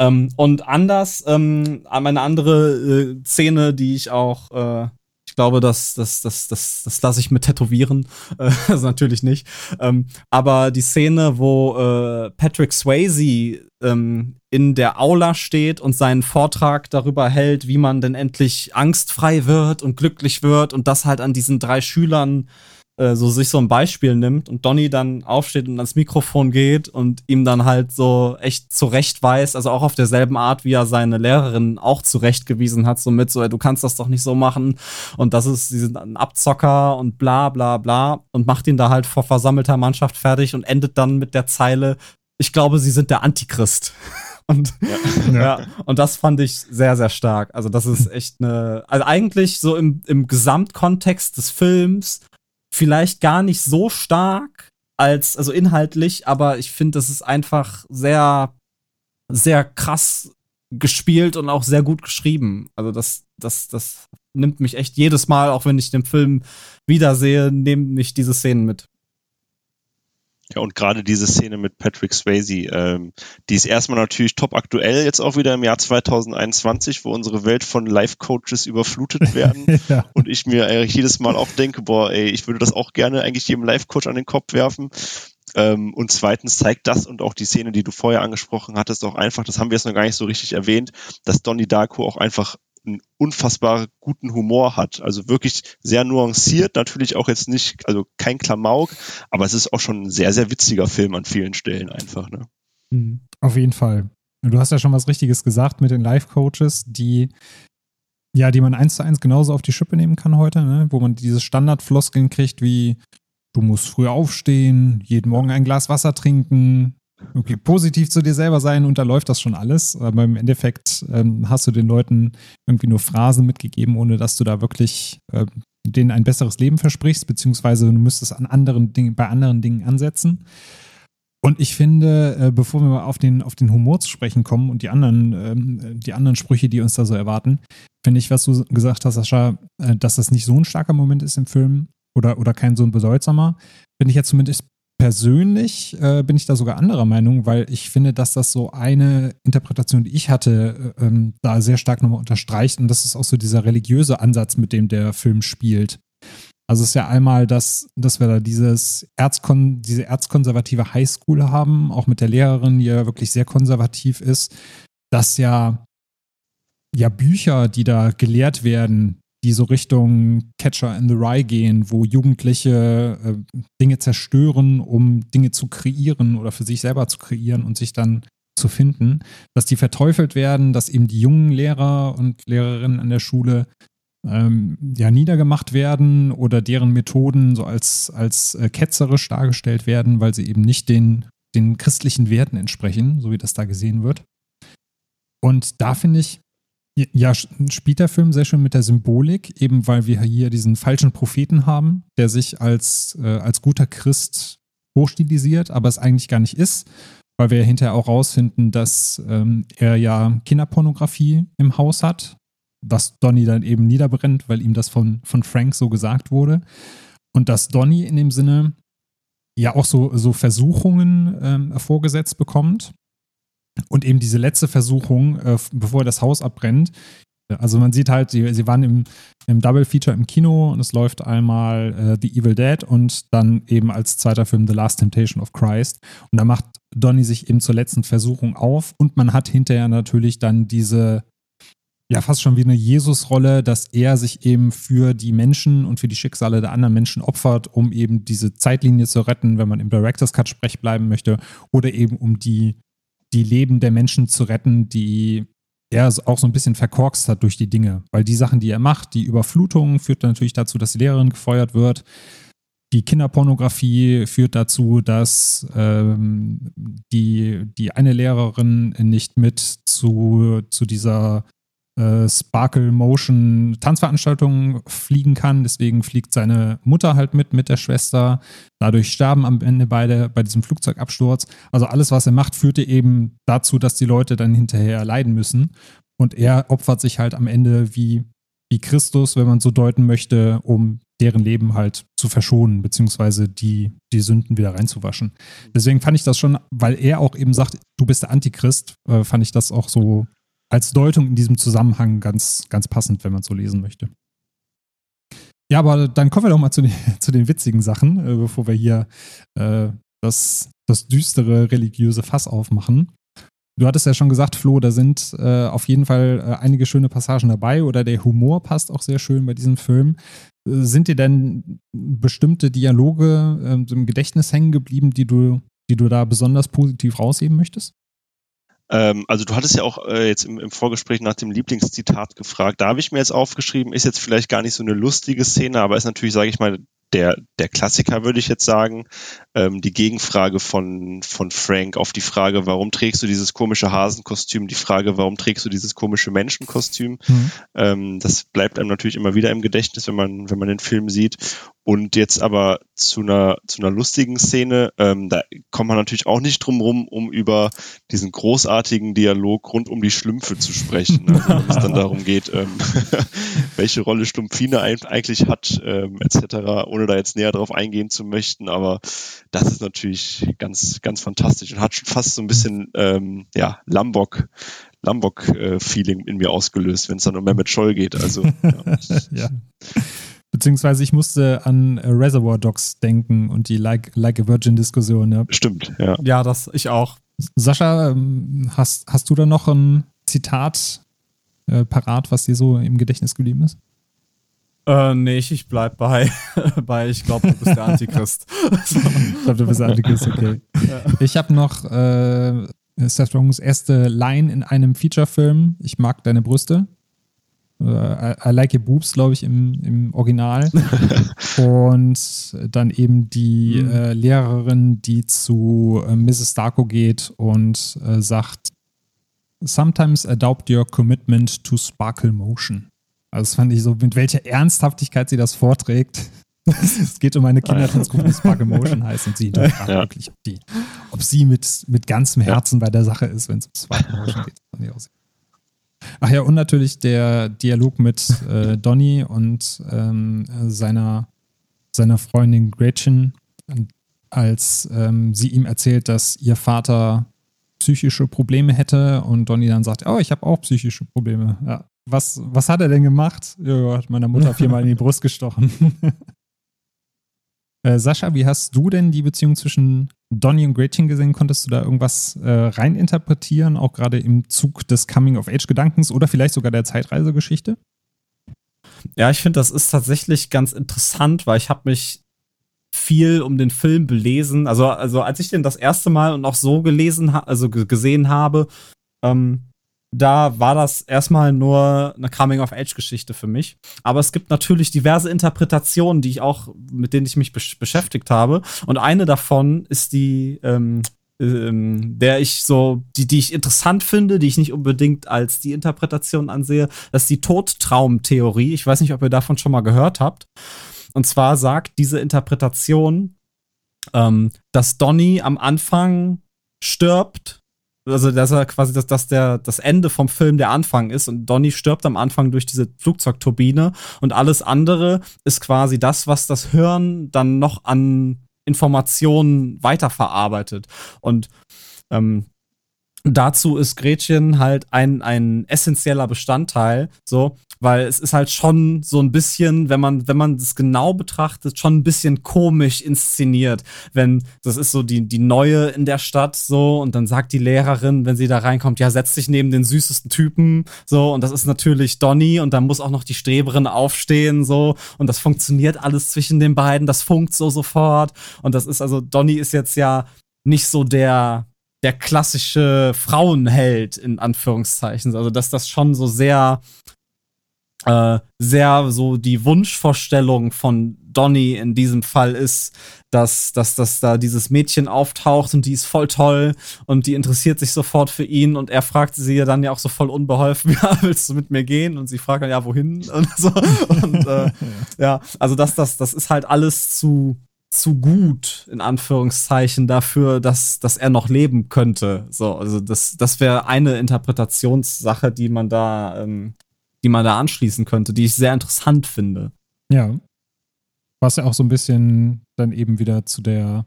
Ähm, und anders, ähm, eine andere äh, Szene, die ich auch, äh, ich glaube, das, das, das, das, das lasse ich mit tätowieren. Äh, also natürlich nicht. Ähm, aber die Szene, wo äh, Patrick Swayze ähm, in der Aula steht und seinen Vortrag darüber hält, wie man denn endlich angstfrei wird und glücklich wird und das halt an diesen drei Schülern äh, so sich so ein Beispiel nimmt und Donny dann aufsteht und ans Mikrofon geht und ihm dann halt so echt zurechtweist, also auch auf derselben Art, wie er seine Lehrerin auch zurechtgewiesen hat, so mit so, ey, du kannst das doch nicht so machen und das ist, sie sind ein Abzocker und bla bla bla und macht ihn da halt vor versammelter Mannschaft fertig und endet dann mit der Zeile, ich glaube, sie sind der Antichrist. Und, ja. ja. und das fand ich sehr, sehr stark. Also, das ist echt eine, also eigentlich so im, im Gesamtkontext des Films vielleicht gar nicht so stark als, also inhaltlich, aber ich finde, das ist einfach sehr, sehr krass gespielt und auch sehr gut geschrieben. Also das, das, das nimmt mich echt jedes Mal, auch wenn ich den Film wiedersehe, nehmen mich diese Szenen mit. Ja, und gerade diese Szene mit Patrick Swayze, ähm, die ist erstmal natürlich top aktuell, jetzt auch wieder im Jahr 2021, wo unsere Welt von Life-Coaches überflutet werden. ja. Und ich mir eigentlich jedes Mal auch denke, boah, ey, ich würde das auch gerne eigentlich jedem Life-Coach an den Kopf werfen. Ähm, und zweitens zeigt das und auch die Szene, die du vorher angesprochen hattest, auch einfach, das haben wir jetzt noch gar nicht so richtig erwähnt, dass Donnie Darko auch einfach einen unfassbar guten Humor hat. Also wirklich sehr nuanciert, natürlich auch jetzt nicht, also kein Klamauk, aber es ist auch schon ein sehr, sehr witziger Film an vielen Stellen einfach. Ne? Mhm. Auf jeden Fall. Du hast ja schon was Richtiges gesagt mit den Life-Coaches, die ja, die man eins zu eins genauso auf die Schippe nehmen kann heute, ne? wo man diese Standardfloskeln kriegt wie du musst früher aufstehen, jeden Morgen ein Glas Wasser trinken, okay, positiv zu dir selber sein und da läuft das schon alles. Aber im Endeffekt ähm, hast du den Leuten irgendwie nur Phrasen mitgegeben, ohne dass du da wirklich äh, denen ein besseres Leben versprichst, beziehungsweise du müsstest an anderen Dingen, bei anderen Dingen ansetzen. Und ich finde, äh, bevor wir mal auf den, auf den Humor zu sprechen kommen und die anderen, ähm, die anderen Sprüche, die uns da so erwarten, finde ich, was du gesagt hast, Sascha, äh, dass das nicht so ein starker Moment ist im Film oder, oder kein so ein bedeutsamer, finde ich ja zumindest persönlich äh, bin ich da sogar anderer Meinung, weil ich finde, dass das so eine Interpretation, die ich hatte, äh, ähm, da sehr stark nochmal unterstreicht. Und das ist auch so dieser religiöse Ansatz, mit dem der Film spielt. Also es ist ja einmal, dass, dass wir da dieses Erzkon diese erzkonservative Highschool haben, auch mit der Lehrerin, die ja wirklich sehr konservativ ist, dass ja, ja Bücher, die da gelehrt werden, die so Richtung Catcher in the Rye gehen, wo Jugendliche äh, Dinge zerstören, um Dinge zu kreieren oder für sich selber zu kreieren und sich dann zu finden, dass die verteufelt werden, dass eben die jungen Lehrer und Lehrerinnen an der Schule ähm, ja niedergemacht werden oder deren Methoden so als, als äh, ketzerisch dargestellt werden, weil sie eben nicht den, den christlichen Werten entsprechen, so wie das da gesehen wird. Und da finde ich, ja, spielt der Film sehr schön mit der Symbolik, eben weil wir hier diesen falschen Propheten haben, der sich als, äh, als guter Christ hochstilisiert, aber es eigentlich gar nicht ist, weil wir hinterher auch rausfinden, dass ähm, er ja Kinderpornografie im Haus hat, was Donny dann eben niederbrennt, weil ihm das von, von Frank so gesagt wurde. Und dass Donny in dem Sinne ja auch so, so Versuchungen ähm, vorgesetzt bekommt, und eben diese letzte Versuchung, äh, bevor das Haus abbrennt. Also man sieht halt, sie, sie waren im, im Double Feature im Kino und es läuft einmal äh, The Evil Dead und dann eben als zweiter Film The Last Temptation of Christ. Und da macht Donny sich eben zur letzten Versuchung auf und man hat hinterher natürlich dann diese, ja, fast schon wie eine Jesus-Rolle, dass er sich eben für die Menschen und für die Schicksale der anderen Menschen opfert, um eben diese Zeitlinie zu retten, wenn man im Director's Cut sprech bleiben möchte, oder eben um die die Leben der Menschen zu retten, die er auch so ein bisschen verkorkst hat durch die Dinge. Weil die Sachen, die er macht, die Überflutung führt natürlich dazu, dass die Lehrerin gefeuert wird. Die Kinderpornografie führt dazu, dass ähm, die, die eine Lehrerin nicht mit zu, zu dieser äh, Sparkle Motion Tanzveranstaltungen fliegen kann. Deswegen fliegt seine Mutter halt mit, mit der Schwester. Dadurch sterben am Ende beide bei diesem Flugzeugabsturz. Also alles, was er macht, führte eben dazu, dass die Leute dann hinterher leiden müssen. Und er opfert sich halt am Ende wie, wie Christus, wenn man so deuten möchte, um deren Leben halt zu verschonen, beziehungsweise die, die Sünden wieder reinzuwaschen. Deswegen fand ich das schon, weil er auch eben sagt, du bist der Antichrist, äh, fand ich das auch so als Deutung in diesem Zusammenhang ganz, ganz passend, wenn man so lesen möchte. Ja, aber dann kommen wir doch mal zu den, zu den witzigen Sachen, äh, bevor wir hier äh, das, das düstere religiöse Fass aufmachen. Du hattest ja schon gesagt, Flo, da sind äh, auf jeden Fall äh, einige schöne Passagen dabei oder der Humor passt auch sehr schön bei diesem Film. Äh, sind dir denn bestimmte Dialoge ähm, im Gedächtnis hängen geblieben, die du, die du da besonders positiv rausheben möchtest? Ähm, also du hattest ja auch äh, jetzt im, im, Vorgespräch nach dem Lieblingszitat gefragt. Da habe ich mir jetzt aufgeschrieben, ist jetzt vielleicht gar nicht so eine lustige Szene, aber ist natürlich, sage ich mal, der, der Klassiker, würde ich jetzt sagen. Ähm, die Gegenfrage von, von Frank auf die Frage, warum trägst du dieses komische Hasenkostüm? Die Frage, warum trägst du dieses komische Menschenkostüm? Mhm. Ähm, das bleibt einem natürlich immer wieder im Gedächtnis, wenn man, wenn man den Film sieht. Und jetzt aber zu einer, zu einer lustigen Szene, ähm, da kommt man natürlich auch nicht drum rum, um über diesen großartigen Dialog rund um die Schlümpfe zu sprechen. Ne? Also, wenn es dann darum geht, ähm, welche Rolle Schlumpfine eigentlich hat, ähm, etc., ohne da jetzt näher drauf eingehen zu möchten. Aber das ist natürlich ganz, ganz fantastisch und hat schon fast so ein bisschen ähm, ja, Lambok, Lambok-Feeling in mir ausgelöst, wenn es dann um Mehmet Scholl geht. Also ja. ja. Beziehungsweise ich musste an äh, Reservoir Dogs denken und die Like, like a Virgin-Diskussion. Ja. Stimmt, ja. Ja, das ich auch. Sascha, ähm, hast, hast du da noch ein Zitat äh, parat, was dir so im Gedächtnis geblieben ist? Äh, nee, ich, ich bleib bei, bei ich glaube, du bist der Antichrist. ich glaube, du bist der Antichrist, okay. Ja. Ich habe noch äh, Seth Rogans erste Line in einem Feature-Film. Ich mag deine Brüste. I, I Like Your Boobs, glaube ich, im, im Original. und dann eben die mhm. äh, Lehrerin, die zu äh, Mrs. Darko geht und äh, sagt, Sometimes adopt your commitment to sparkle motion. Also das fand ich so, mit welcher Ernsthaftigkeit sie das vorträgt. es geht um eine Kindertanzgruppe, die Sparkle Motion heißt und sie hinterfragt ja. wirklich, ob, die, ob sie mit, mit ganzem Herzen ja. bei der Sache ist, wenn es um Sparkle Motion geht. Ach ja, und natürlich der Dialog mit äh, Donny und ähm, seiner, seiner Freundin Gretchen, als ähm, sie ihm erzählt, dass ihr Vater psychische Probleme hätte und Donny dann sagt, oh, ich habe auch psychische Probleme. Ja. Was, was hat er denn gemacht? Ja, hat meiner Mutter viermal in die Brust gestochen. äh, Sascha, wie hast du denn die Beziehung zwischen Donny und Gretchen gesehen, konntest du da irgendwas äh, reininterpretieren, auch gerade im Zug des Coming-of-Age-Gedankens oder vielleicht sogar der Zeitreisegeschichte? Ja, ich finde, das ist tatsächlich ganz interessant, weil ich habe mich viel um den Film belesen. Also, also als ich den das erste Mal und auch so gelesen, also gesehen habe, ähm, da war das erstmal nur eine Coming-of-Age-Geschichte für mich. Aber es gibt natürlich diverse Interpretationen, die ich auch, mit denen ich mich besch beschäftigt habe. Und eine davon ist die, ähm, ähm, der ich so, die, die ich interessant finde, die ich nicht unbedingt als die Interpretation ansehe, das ist die Todtraumtheorie. Ich weiß nicht, ob ihr davon schon mal gehört habt. Und zwar sagt diese Interpretation, ähm, dass Donny am Anfang stirbt also dass er quasi, dass, dass der, das Ende vom Film der Anfang ist und Donny stirbt am Anfang durch diese Flugzeugturbine und alles andere ist quasi das, was das Hirn dann noch an Informationen weiterverarbeitet. Und ähm, dazu ist Gretchen halt ein, ein essentieller Bestandteil, so, weil es ist halt schon so ein bisschen, wenn man, wenn man das genau betrachtet, schon ein bisschen komisch inszeniert. Wenn, das ist so die, die Neue in der Stadt, so, und dann sagt die Lehrerin, wenn sie da reinkommt, ja, setz dich neben den süßesten Typen, so, und das ist natürlich Donny, und dann muss auch noch die Streberin aufstehen, so, und das funktioniert alles zwischen den beiden, das funkt so sofort, und das ist also, Donny ist jetzt ja nicht so der, der klassische Frauenheld in Anführungszeichen. Also dass das schon so sehr, äh, sehr so die Wunschvorstellung von Donny in diesem Fall ist, dass, dass, dass da dieses Mädchen auftaucht und die ist voll toll und die interessiert sich sofort für ihn und er fragt sie ja dann ja auch so voll unbeholfen, ja, willst du mit mir gehen? Und sie fragt dann, ja, wohin? Und so. Und äh, ja, also das, das, das ist halt alles zu, zu gut, in Anführungszeichen, dafür, dass, dass er noch leben könnte. So, also das, das wäre eine Interpretationssache, die man da, ähm, die man da anschließen könnte, die ich sehr interessant finde. Ja. Was ja auch so ein bisschen dann eben wieder zu der,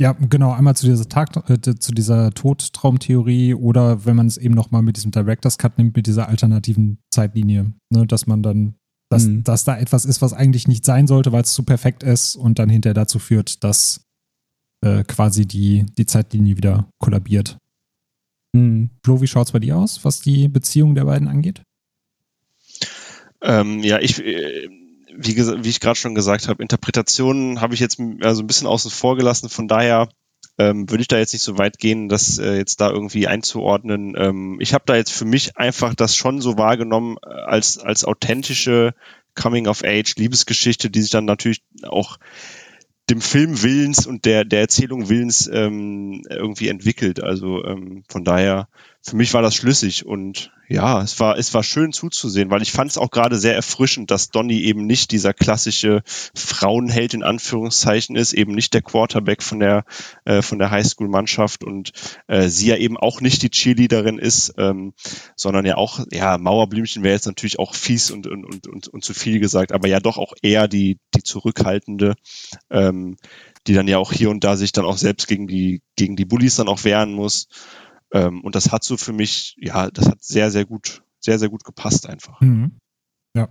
ja, genau, einmal zu dieser Tag, äh, zu dieser Todtraumtheorie oder wenn man es eben nochmal mit diesem Director's Cut nimmt, mit dieser alternativen Zeitlinie, ne, dass man dann dass, mhm. dass da etwas ist, was eigentlich nicht sein sollte, weil es zu perfekt ist und dann hinterher dazu führt, dass äh, quasi die, die Zeitlinie wieder kollabiert. Mhm. Flo, wie schaut es bei dir aus, was die Beziehung der beiden angeht? Ähm, ja, ich, äh, wie, wie ich gerade schon gesagt habe, Interpretationen habe ich jetzt also ein bisschen außen vor gelassen. Von daher ähm, würde ich da jetzt nicht so weit gehen, das äh, jetzt da irgendwie einzuordnen. Ähm, ich habe da jetzt für mich einfach das schon so wahrgenommen äh, als, als authentische Coming-of-Age-Liebesgeschichte, die sich dann natürlich auch dem Film Willens und der, der Erzählung Willens ähm, irgendwie entwickelt. Also ähm, von daher für mich war das schlüssig und ja, es war, es war schön zuzusehen, weil ich fand es auch gerade sehr erfrischend, dass Donny eben nicht dieser klassische Frauenheld in Anführungszeichen ist, eben nicht der Quarterback von der, äh, von der Highschool-Mannschaft und äh, sie ja eben auch nicht die Cheerleaderin ist, ähm, sondern ja auch, ja, Mauerblümchen wäre jetzt natürlich auch fies und, und, und, und, und zu viel gesagt, aber ja doch auch eher die, die zurückhaltende, ähm, die dann ja auch hier und da sich dann auch selbst gegen die, gegen die Bullies dann auch wehren muss. Ähm, und das hat so für mich, ja, das hat sehr, sehr gut, sehr, sehr gut gepasst einfach. Mhm. Ja.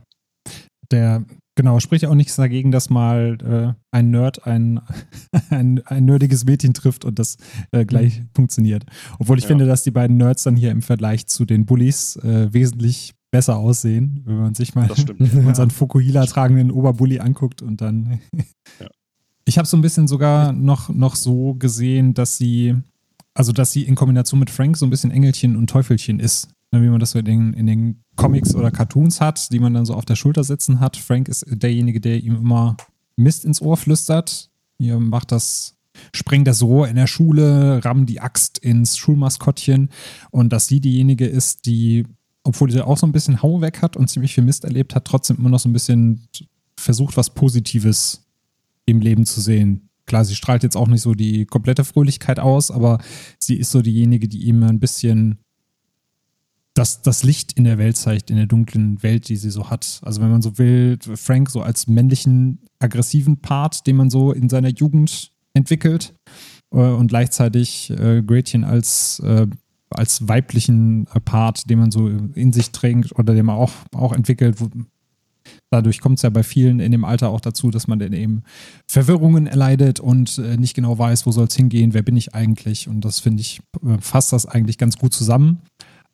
Der, genau, spricht auch nichts dagegen, dass mal äh, ein Nerd ein, ein, ein nerdiges Mädchen trifft und das äh, gleich mhm. funktioniert. Obwohl ich ja. finde, dass die beiden Nerds dann hier im Vergleich zu den Bullies äh, wesentlich besser aussehen, wenn man sich mal stimmt, unseren ja. Fukuhila tragenden Oberbully anguckt und dann. ja. Ich habe so ein bisschen sogar noch, noch so gesehen, dass sie also, dass sie in Kombination mit Frank so ein bisschen Engelchen und Teufelchen ist. Ne, wie man das so in den, in den Comics oder Cartoons hat, die man dann so auf der Schulter sitzen hat. Frank ist derjenige, der ihm immer Mist ins Ohr flüstert. Ihr macht das, sprengt das Rohr in der Schule, rammt die Axt ins Schulmaskottchen. Und dass sie diejenige ist, die, obwohl sie auch so ein bisschen Hau weg hat und ziemlich viel Mist erlebt hat, trotzdem immer noch so ein bisschen versucht, was Positives im Leben zu sehen. Klar, sie strahlt jetzt auch nicht so die komplette Fröhlichkeit aus, aber sie ist so diejenige, die ihm ein bisschen das, das Licht in der Welt zeigt, in der dunklen Welt, die sie so hat. Also wenn man so will, Frank so als männlichen, aggressiven Part, den man so in seiner Jugend entwickelt äh, und gleichzeitig äh, Gretchen als, äh, als weiblichen Part, den man so in sich trägt oder den man auch, auch entwickelt, wo, Dadurch kommt es ja bei vielen in dem Alter auch dazu, dass man dann eben Verwirrungen erleidet und äh, nicht genau weiß, wo soll es hingehen, wer bin ich eigentlich. Und das finde ich, äh, fasst das eigentlich ganz gut zusammen.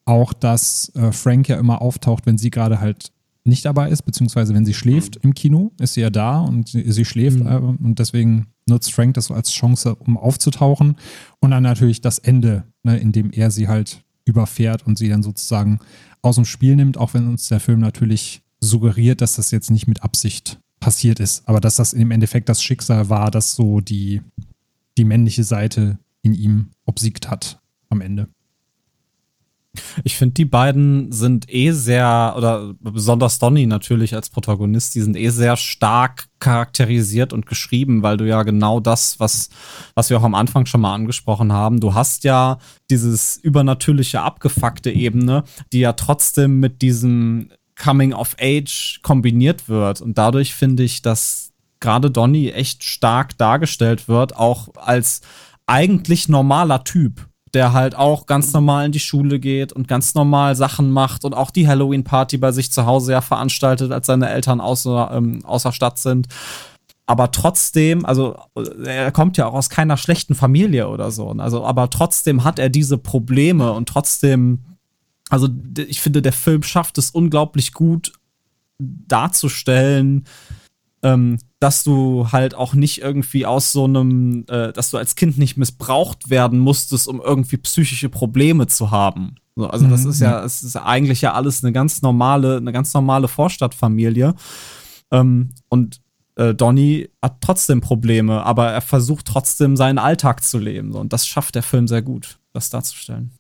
Auch, dass äh, Frank ja immer auftaucht, wenn sie gerade halt nicht dabei ist, beziehungsweise wenn sie schläft im Kino, ist sie ja da und sie, sie schläft mhm. und deswegen nutzt Frank das so als Chance, um aufzutauchen. Und dann natürlich das Ende, ne, in dem er sie halt überfährt und sie dann sozusagen aus dem Spiel nimmt, auch wenn uns der Film natürlich suggeriert, dass das jetzt nicht mit Absicht passiert ist, aber dass das im Endeffekt das Schicksal war, das so die, die männliche Seite in ihm obsiegt hat am Ende. Ich finde, die beiden sind eh sehr, oder besonders Donny natürlich als Protagonist, die sind eh sehr stark charakterisiert und geschrieben, weil du ja genau das, was, was wir auch am Anfang schon mal angesprochen haben, du hast ja dieses übernatürliche, abgefuckte Ebene, die ja trotzdem mit diesem Coming of Age kombiniert wird. Und dadurch finde ich, dass gerade Donny echt stark dargestellt wird, auch als eigentlich normaler Typ, der halt auch ganz normal in die Schule geht und ganz normal Sachen macht und auch die Halloween-Party bei sich zu Hause ja veranstaltet, als seine Eltern außer, ähm, außer Stadt sind. Aber trotzdem, also er kommt ja auch aus keiner schlechten Familie oder so. Also, aber trotzdem hat er diese Probleme und trotzdem also ich finde, der Film schafft es unglaublich gut darzustellen, ähm, dass du halt auch nicht irgendwie aus so einem, äh, dass du als Kind nicht missbraucht werden musstest, um irgendwie psychische Probleme zu haben. So, also mhm. das ist ja, es ist eigentlich ja alles eine ganz normale, eine ganz normale Vorstadtfamilie. Ähm, und äh, Donny hat trotzdem Probleme, aber er versucht trotzdem seinen Alltag zu leben. So, und das schafft der Film sehr gut, das darzustellen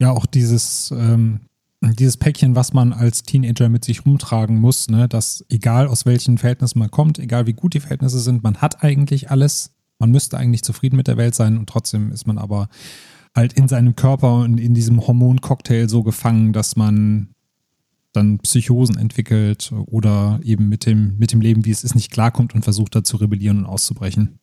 ja auch dieses, ähm, dieses Päckchen, was man als Teenager mit sich rumtragen muss, ne, dass egal aus welchen Verhältnissen man kommt, egal wie gut die Verhältnisse sind, man hat eigentlich alles. Man müsste eigentlich zufrieden mit der Welt sein und trotzdem ist man aber halt in seinem Körper und in diesem Hormoncocktail so gefangen, dass man dann Psychosen entwickelt oder eben mit dem, mit dem Leben, wie es ist, nicht klarkommt und versucht da zu rebellieren und auszubrechen.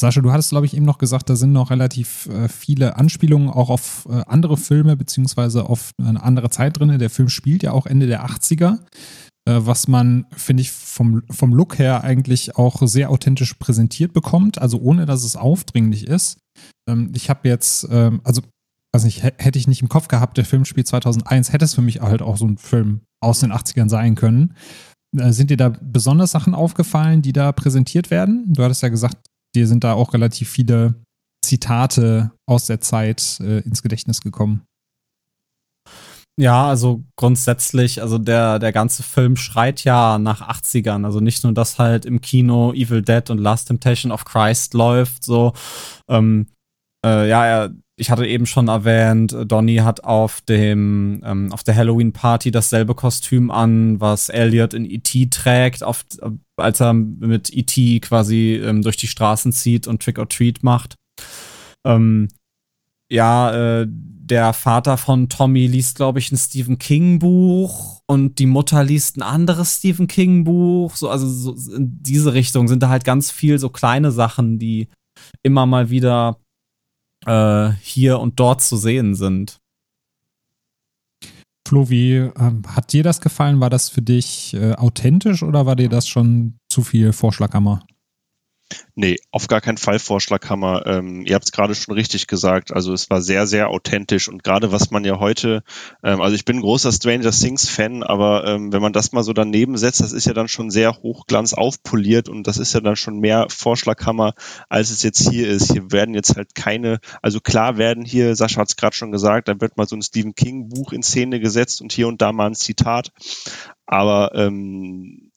Sascha, du hattest, glaube ich, eben noch gesagt, da sind noch relativ äh, viele Anspielungen auch auf äh, andere Filme beziehungsweise auf eine andere Zeit drin. Der Film spielt ja auch Ende der 80er, äh, was man, finde ich, vom, vom Look her eigentlich auch sehr authentisch präsentiert bekommt, also ohne dass es aufdringlich ist. Ähm, ich habe jetzt, ähm, also, weiß nicht, hätte ich nicht im Kopf gehabt, der Film spielt 2001, hätte es für mich halt auch so ein Film aus den 80ern sein können. Äh, sind dir da besonders Sachen aufgefallen, die da präsentiert werden? Du hattest ja gesagt, dir sind da auch relativ viele Zitate aus der Zeit äh, ins Gedächtnis gekommen. Ja, also grundsätzlich, also der, der ganze Film schreit ja nach 80ern. Also nicht nur, dass halt im Kino Evil Dead und Last Temptation of Christ läuft, so, ähm, äh, ja, ich hatte eben schon erwähnt, Donny hat auf dem ähm, auf der Halloween Party dasselbe Kostüm an, was Elliot in E.T. trägt, auf, als er mit E.T. quasi ähm, durch die Straßen zieht und Trick or Treat macht. Ähm, ja, äh, der Vater von Tommy liest, glaube ich, ein Stephen King Buch und die Mutter liest ein anderes Stephen King Buch. So, also so in diese Richtung sind da halt ganz viel so kleine Sachen, die immer mal wieder äh, hier und dort zu sehen sind. Flo, wie ähm, hat dir das gefallen? War das für dich äh, authentisch oder war dir das schon zu viel Vorschlaghammer? Nee, auf gar keinen Fall Vorschlaghammer. Ähm, ihr habt es gerade schon richtig gesagt. Also es war sehr, sehr authentisch und gerade was man ja heute, ähm, also ich bin großer Stranger Things Fan, aber ähm, wenn man das mal so daneben setzt, das ist ja dann schon sehr hochglanz aufpoliert und das ist ja dann schon mehr Vorschlaghammer, als es jetzt hier ist. Hier werden jetzt halt keine, also klar werden hier, Sascha hat es gerade schon gesagt, da wird mal so ein Stephen King Buch in Szene gesetzt und hier und da mal ein Zitat. Aber ähm,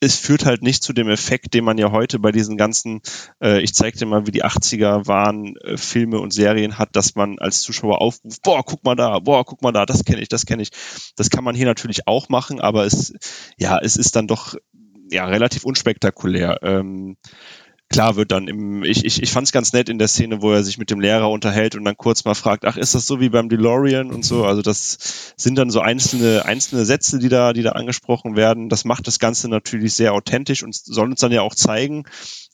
es führt halt nicht zu dem Effekt, den man ja heute bei diesen ganzen, äh, ich zeig dir mal, wie die 80er waren, äh, Filme und Serien hat, dass man als Zuschauer aufruft, boah, guck mal da, boah, guck mal da, das kenne ich, das kenne ich. Das kann man hier natürlich auch machen, aber es, ja, es ist dann doch ja relativ unspektakulär. Ähm, klar wird dann im, ich, ich, ich fand es ganz nett in der Szene, wo er sich mit dem Lehrer unterhält und dann kurz mal fragt, ach, ist das so wie beim DeLorean und so? Also das sind dann so einzelne, einzelne Sätze, die da, die da angesprochen werden. Das macht das Ganze natürlich sehr authentisch und soll uns dann ja auch zeigen,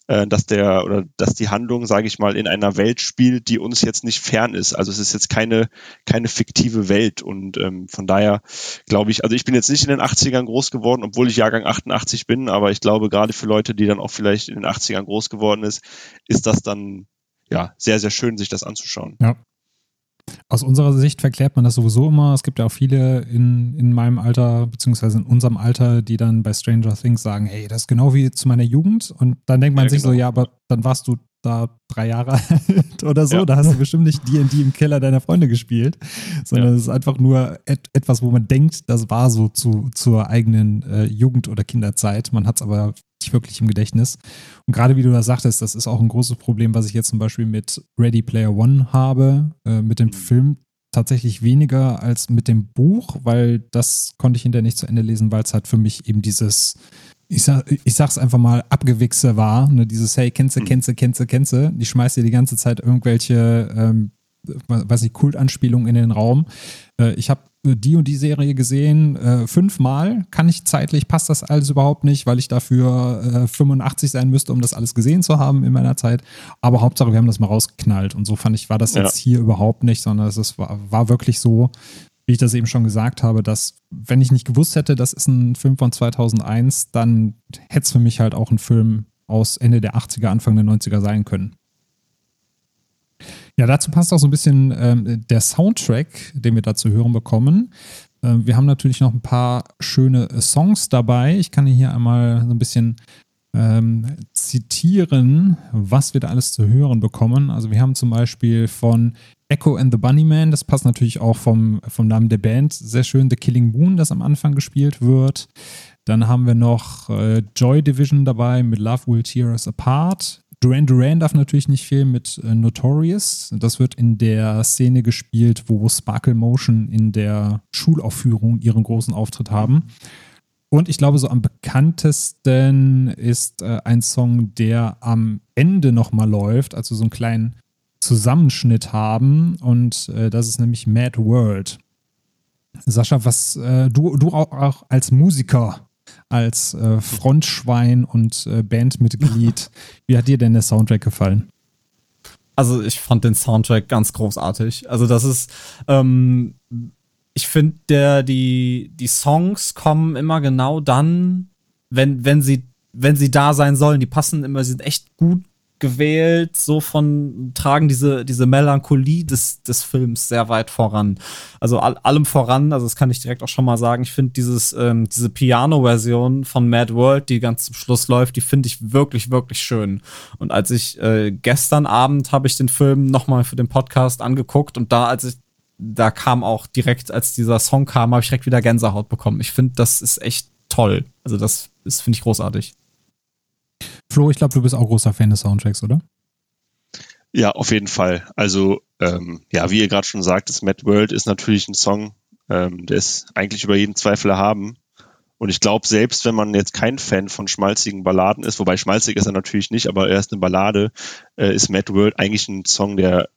äh, dass der oder dass die Handlung, sage ich mal, in einer Welt spielt, die uns jetzt nicht fern ist. Also es ist jetzt keine keine fiktive Welt und ähm, von daher glaube ich, also ich bin jetzt nicht in den 80ern groß geworden, obwohl ich Jahrgang 88 bin, aber ich glaube gerade für Leute, die dann auch vielleicht in den 80ern groß geworden ist, ist das dann ja sehr sehr schön, sich das anzuschauen. Ja, aus unserer Sicht verklärt man das sowieso immer. Es gibt ja auch viele in, in meinem Alter, beziehungsweise in unserem Alter, die dann bei Stranger Things sagen, hey, das ist genau wie zu meiner Jugend. Und dann denkt man ja, sich genau. so, ja, aber dann warst du da drei Jahre alt oder so, ja. da hast du bestimmt nicht D&D im Keller deiner Freunde gespielt, sondern es ist einfach nur et etwas, wo man denkt, das war so zu, zur eigenen äh, Jugend- oder Kinderzeit. Man hat es aber nicht wirklich im Gedächtnis. Und gerade wie du das sagtest, das ist auch ein großes Problem, was ich jetzt zum Beispiel mit Ready Player One habe, äh, mit dem mhm. Film tatsächlich weniger als mit dem Buch, weil das konnte ich hinterher nicht zu Ende lesen, weil es halt für mich eben dieses ich, sag, ich sag's einfach mal, Abgewichse war. Ne? Dieses, hey, kennst du, hm. kennst du, kennst du, kennst du. Die schmeißt dir die ganze Zeit irgendwelche, ähm, weiß nicht, Kultanspielungen in den Raum. Äh, ich habe die und die Serie gesehen, äh, fünfmal. Kann ich zeitlich, passt das alles überhaupt nicht, weil ich dafür äh, 85 sein müsste, um das alles gesehen zu haben in meiner Zeit. Aber Hauptsache, wir haben das mal rausgeknallt. Und so fand ich, war das ja. jetzt hier überhaupt nicht, sondern es war, war wirklich so, wie ich das eben schon gesagt habe, dass wenn ich nicht gewusst hätte, das ist ein Film von 2001, dann hätte es für mich halt auch ein Film aus Ende der 80er, Anfang der 90er sein können. Ja, dazu passt auch so ein bisschen ähm, der Soundtrack, den wir da zu hören bekommen. Ähm, wir haben natürlich noch ein paar schöne Songs dabei. Ich kann hier einmal so ein bisschen ähm, zitieren, was wir da alles zu hören bekommen. Also wir haben zum Beispiel von Echo and the Bunnyman, das passt natürlich auch vom, vom Namen der Band, sehr schön The Killing Moon, das am Anfang gespielt wird. Dann haben wir noch äh, Joy Division dabei mit Love Will Tear Us Apart. Duran Duran darf natürlich nicht fehlen mit äh, Notorious. Das wird in der Szene gespielt, wo Sparkle Motion in der Schulaufführung ihren großen Auftritt haben. Und ich glaube, so am bekanntesten ist äh, ein Song, der am Ende nochmal läuft, also so einen kleinen Zusammenschnitt haben. Und äh, das ist nämlich Mad World. Sascha, was äh, du, du auch, auch, als Musiker, als äh, Frontschwein und äh, Bandmitglied, wie hat dir denn der Soundtrack gefallen? Also ich fand den Soundtrack ganz großartig. Also das ist, ähm, ich finde, der, die, die Songs kommen immer genau dann, wenn, wenn sie, wenn sie da sein sollen. Die passen immer, sie sind echt gut gewählt, so von, tragen diese, diese Melancholie des, des Films sehr weit voran. Also all, allem voran, also das kann ich direkt auch schon mal sagen, ich finde dieses, ähm, diese Piano-Version von Mad World, die ganz zum Schluss läuft, die finde ich wirklich, wirklich schön. Und als ich äh, gestern Abend habe ich den Film nochmal für den Podcast angeguckt und da, als ich da kam auch direkt, als dieser Song kam, habe ich direkt wieder Gänsehaut bekommen. Ich finde, das ist echt toll. Also das finde ich, großartig. Flo, ich glaube, du bist auch großer Fan des Soundtracks, oder? Ja, auf jeden Fall. Also ähm, ja, wie ihr gerade schon sagt, das Mad World ist natürlich ein Song, ähm, der ist eigentlich über jeden Zweifel erhaben. Und ich glaube, selbst wenn man jetzt kein Fan von schmalzigen Balladen ist, wobei schmalzig ist er natürlich nicht, aber er ist eine Ballade, äh, ist Mad World eigentlich ein Song, der,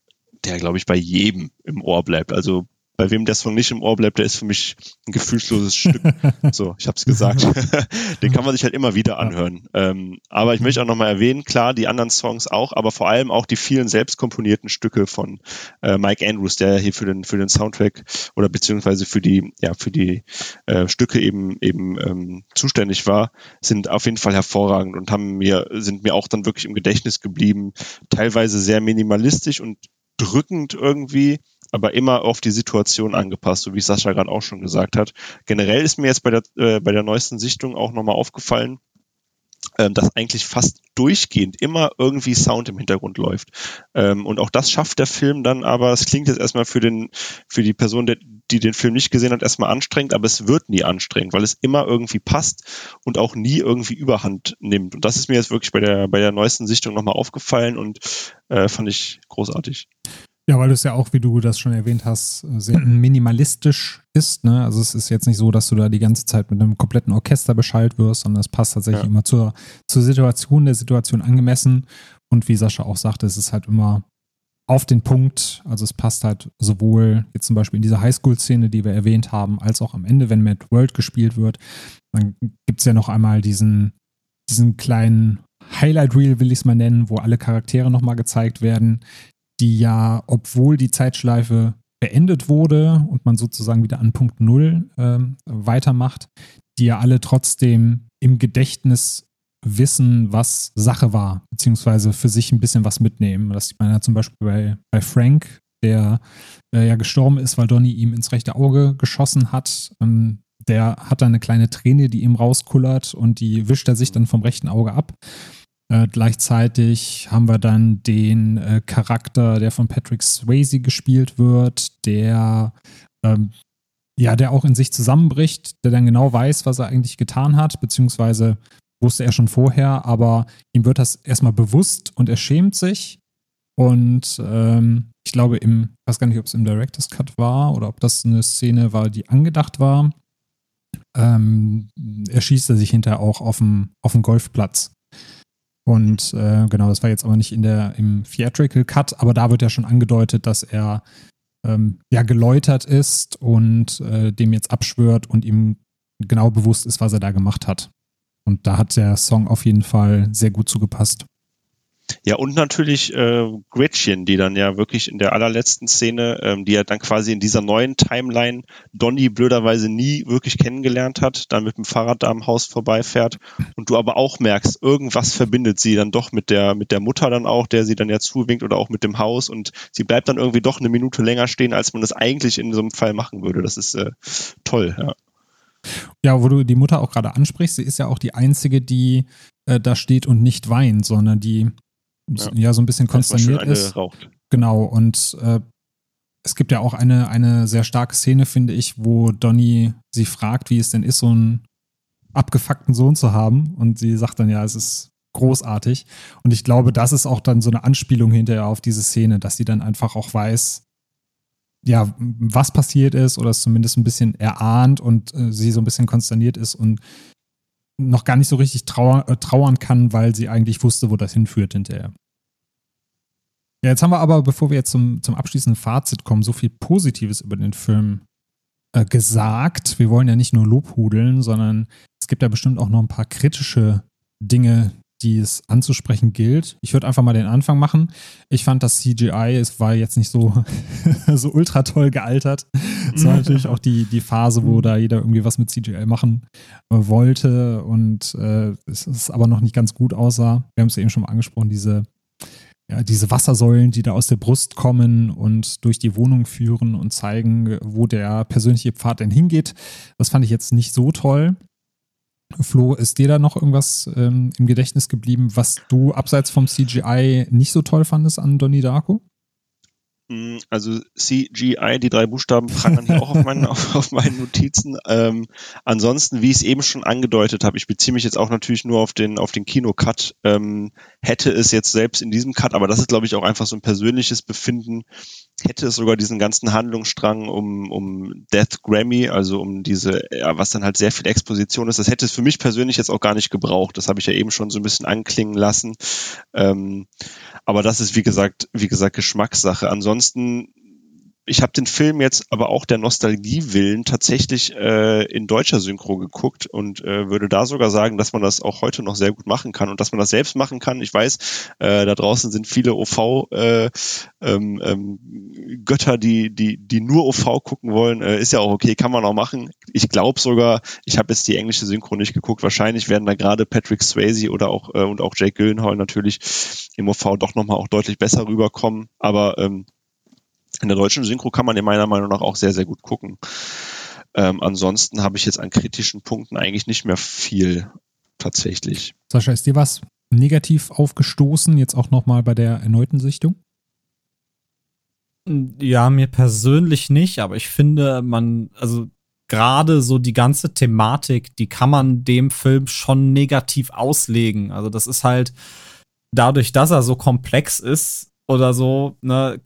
der glaube ich bei jedem im Ohr bleibt. Also bei wem der Song nicht im Ohr bleibt, der ist für mich ein gefühlsloses Stück. So, ich habe es gesagt. Den kann man sich halt immer wieder anhören. Ähm, aber ich möchte auch nochmal erwähnen, klar, die anderen Songs auch, aber vor allem auch die vielen selbst komponierten Stücke von äh, Mike Andrews, der hier für den für den Soundtrack oder beziehungsweise für die ja für die äh, Stücke eben eben ähm, zuständig war, sind auf jeden Fall hervorragend und haben mir sind mir auch dann wirklich im Gedächtnis geblieben. Teilweise sehr minimalistisch und drückend irgendwie aber immer auf die Situation angepasst, so wie Sascha gerade auch schon gesagt hat. Generell ist mir jetzt bei der, äh, bei der neuesten Sichtung auch nochmal aufgefallen, ähm, dass eigentlich fast durchgehend immer irgendwie Sound im Hintergrund läuft. Ähm, und auch das schafft der Film dann, aber es klingt jetzt erstmal für den, für die Person, der, die den Film nicht gesehen hat, erstmal anstrengend, aber es wird nie anstrengend, weil es immer irgendwie passt und auch nie irgendwie Überhand nimmt. Und das ist mir jetzt wirklich bei der, bei der neuesten Sichtung nochmal aufgefallen und äh, fand ich großartig. Ja, weil es ja auch, wie du das schon erwähnt hast, sehr minimalistisch ist. Ne? Also es ist jetzt nicht so, dass du da die ganze Zeit mit einem kompletten Orchester beschallt wirst, sondern es passt tatsächlich ja. immer zur, zur Situation, der Situation angemessen. Und wie Sascha auch sagte, es ist halt immer auf den Punkt. Also es passt halt sowohl jetzt zum Beispiel in dieser Highschool-Szene, die wir erwähnt haben, als auch am Ende, wenn Mad World gespielt wird. Dann gibt es ja noch einmal diesen, diesen kleinen Highlight Reel, will ich es mal nennen, wo alle Charaktere nochmal gezeigt werden, die ja, obwohl die Zeitschleife beendet wurde und man sozusagen wieder an Punkt Null ähm, weitermacht, die ja alle trotzdem im Gedächtnis wissen, was Sache war, beziehungsweise für sich ein bisschen was mitnehmen. Das sieht man ja zum Beispiel bei, bei Frank, der äh, ja gestorben ist, weil Donny ihm ins rechte Auge geschossen hat. Ähm, der hat dann eine kleine Träne, die ihm rauskullert und die wischt er sich dann vom rechten Auge ab. Äh, gleichzeitig haben wir dann den äh, Charakter, der von Patrick Swayze gespielt wird, der ähm, ja, der auch in sich zusammenbricht, der dann genau weiß, was er eigentlich getan hat, beziehungsweise wusste er schon vorher, aber ihm wird das erstmal bewusst und er schämt sich. Und ähm, ich glaube, im, ich weiß gar nicht, ob es im Director's Cut war oder ob das eine Szene war, die angedacht war. Ähm, erschießt er sich hinterher auch auf dem, auf dem Golfplatz. Und äh, genau, das war jetzt aber nicht in der im Theatrical Cut, aber da wird ja schon angedeutet, dass er ähm, ja geläutert ist und äh, dem jetzt abschwört und ihm genau bewusst ist, was er da gemacht hat. Und da hat der Song auf jeden Fall sehr gut zugepasst. Ja, und natürlich äh, Gretchen, die dann ja wirklich in der allerletzten Szene, ähm, die ja dann quasi in dieser neuen Timeline Donny blöderweise nie wirklich kennengelernt hat, dann mit dem Fahrrad da am Haus vorbeifährt und du aber auch merkst, irgendwas verbindet sie dann doch mit der, mit der Mutter dann auch, der sie dann ja zuwinkt oder auch mit dem Haus und sie bleibt dann irgendwie doch eine Minute länger stehen, als man das eigentlich in so einem Fall machen würde. Das ist äh, toll, ja. Ja, wo du die Mutter auch gerade ansprichst, sie ist ja auch die einzige, die äh, da steht und nicht weint, sondern die ja, ja so ein bisschen konsterniert ist. Genau, und äh, es gibt ja auch eine, eine sehr starke Szene, finde ich, wo Donny sie fragt, wie es denn ist, so einen abgefuckten Sohn zu haben. Und sie sagt dann ja, es ist großartig. Und ich glaube, das ist auch dann so eine Anspielung hinterher auf diese Szene, dass sie dann einfach auch weiß, ja, was passiert ist oder es zumindest ein bisschen erahnt und äh, sie so ein bisschen konsterniert ist und noch gar nicht so richtig trauer, äh, trauern kann, weil sie eigentlich wusste, wo das hinführt hinterher. Ja, jetzt haben wir aber, bevor wir jetzt zum, zum abschließenden Fazit kommen, so viel Positives über den Film äh, gesagt. Wir wollen ja nicht nur Lobhudeln, sondern es gibt ja bestimmt auch noch ein paar kritische Dinge, die es anzusprechen gilt. Ich würde einfach mal den Anfang machen. Ich fand das CGI, es war jetzt nicht so, so ultra toll gealtert. Es war natürlich auch die, die Phase, wo da jeder irgendwie was mit CGI machen äh, wollte und äh, es ist aber noch nicht ganz gut aussah. Wir haben es eben schon mal angesprochen, diese, ja, diese Wassersäulen, die da aus der Brust kommen und durch die Wohnung führen und zeigen, wo der persönliche Pfad denn hingeht. Das fand ich jetzt nicht so toll. Flo, ist dir da noch irgendwas ähm, im Gedächtnis geblieben, was du abseits vom CGI nicht so toll fandest an Donnie Darko? Mm, also CGI, die drei Buchstaben prangern hier auch auf meinen, auf, auf meinen Notizen. Ähm, ansonsten, wie ich es eben schon angedeutet habe, ich beziehe mich jetzt auch natürlich nur auf den, auf den Kinocut, ähm, hätte es jetzt selbst in diesem Cut, aber das ist, glaube ich, auch einfach so ein persönliches Befinden, hätte es sogar diesen ganzen Handlungsstrang um, um Death Grammy, also um diese, ja, was dann halt sehr viel Exposition ist, das hätte es für mich persönlich jetzt auch gar nicht gebraucht. Das habe ich ja eben schon so ein bisschen anklingen lassen. Ähm, aber das ist, wie gesagt, wie gesagt, Geschmackssache. Ansonsten ich habe den Film jetzt aber auch der Nostalgie willen tatsächlich äh, in deutscher Synchro geguckt und äh, würde da sogar sagen, dass man das auch heute noch sehr gut machen kann und dass man das selbst machen kann. Ich weiß, äh, da draußen sind viele OV äh, ähm, ähm, Götter, die die die nur OV gucken wollen. Äh, ist ja auch okay, kann man auch machen. Ich glaube sogar, ich habe jetzt die englische Synchro nicht geguckt. Wahrscheinlich werden da gerade Patrick Swayze oder auch äh, und auch Jake Gyllenhaal natürlich im OV doch nochmal auch deutlich besser rüberkommen. Aber ähm, in der deutschen Synchro kann man in meiner Meinung nach auch sehr, sehr gut gucken. Ähm, ansonsten habe ich jetzt an kritischen Punkten eigentlich nicht mehr viel tatsächlich. Sascha, ist dir was negativ aufgestoßen, jetzt auch nochmal bei der erneuten Sichtung? Ja, mir persönlich nicht, aber ich finde, man, also gerade so die ganze Thematik, die kann man dem Film schon negativ auslegen. Also das ist halt dadurch, dass er so komplex ist oder so, ne,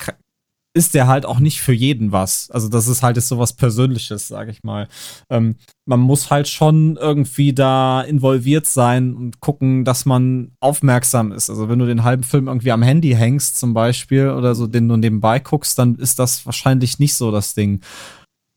ist der halt auch nicht für jeden was. Also das ist halt so was Persönliches, sage ich mal. Ähm, man muss halt schon irgendwie da involviert sein und gucken, dass man aufmerksam ist. Also wenn du den halben Film irgendwie am Handy hängst zum Beispiel oder so, den du nebenbei guckst, dann ist das wahrscheinlich nicht so das Ding.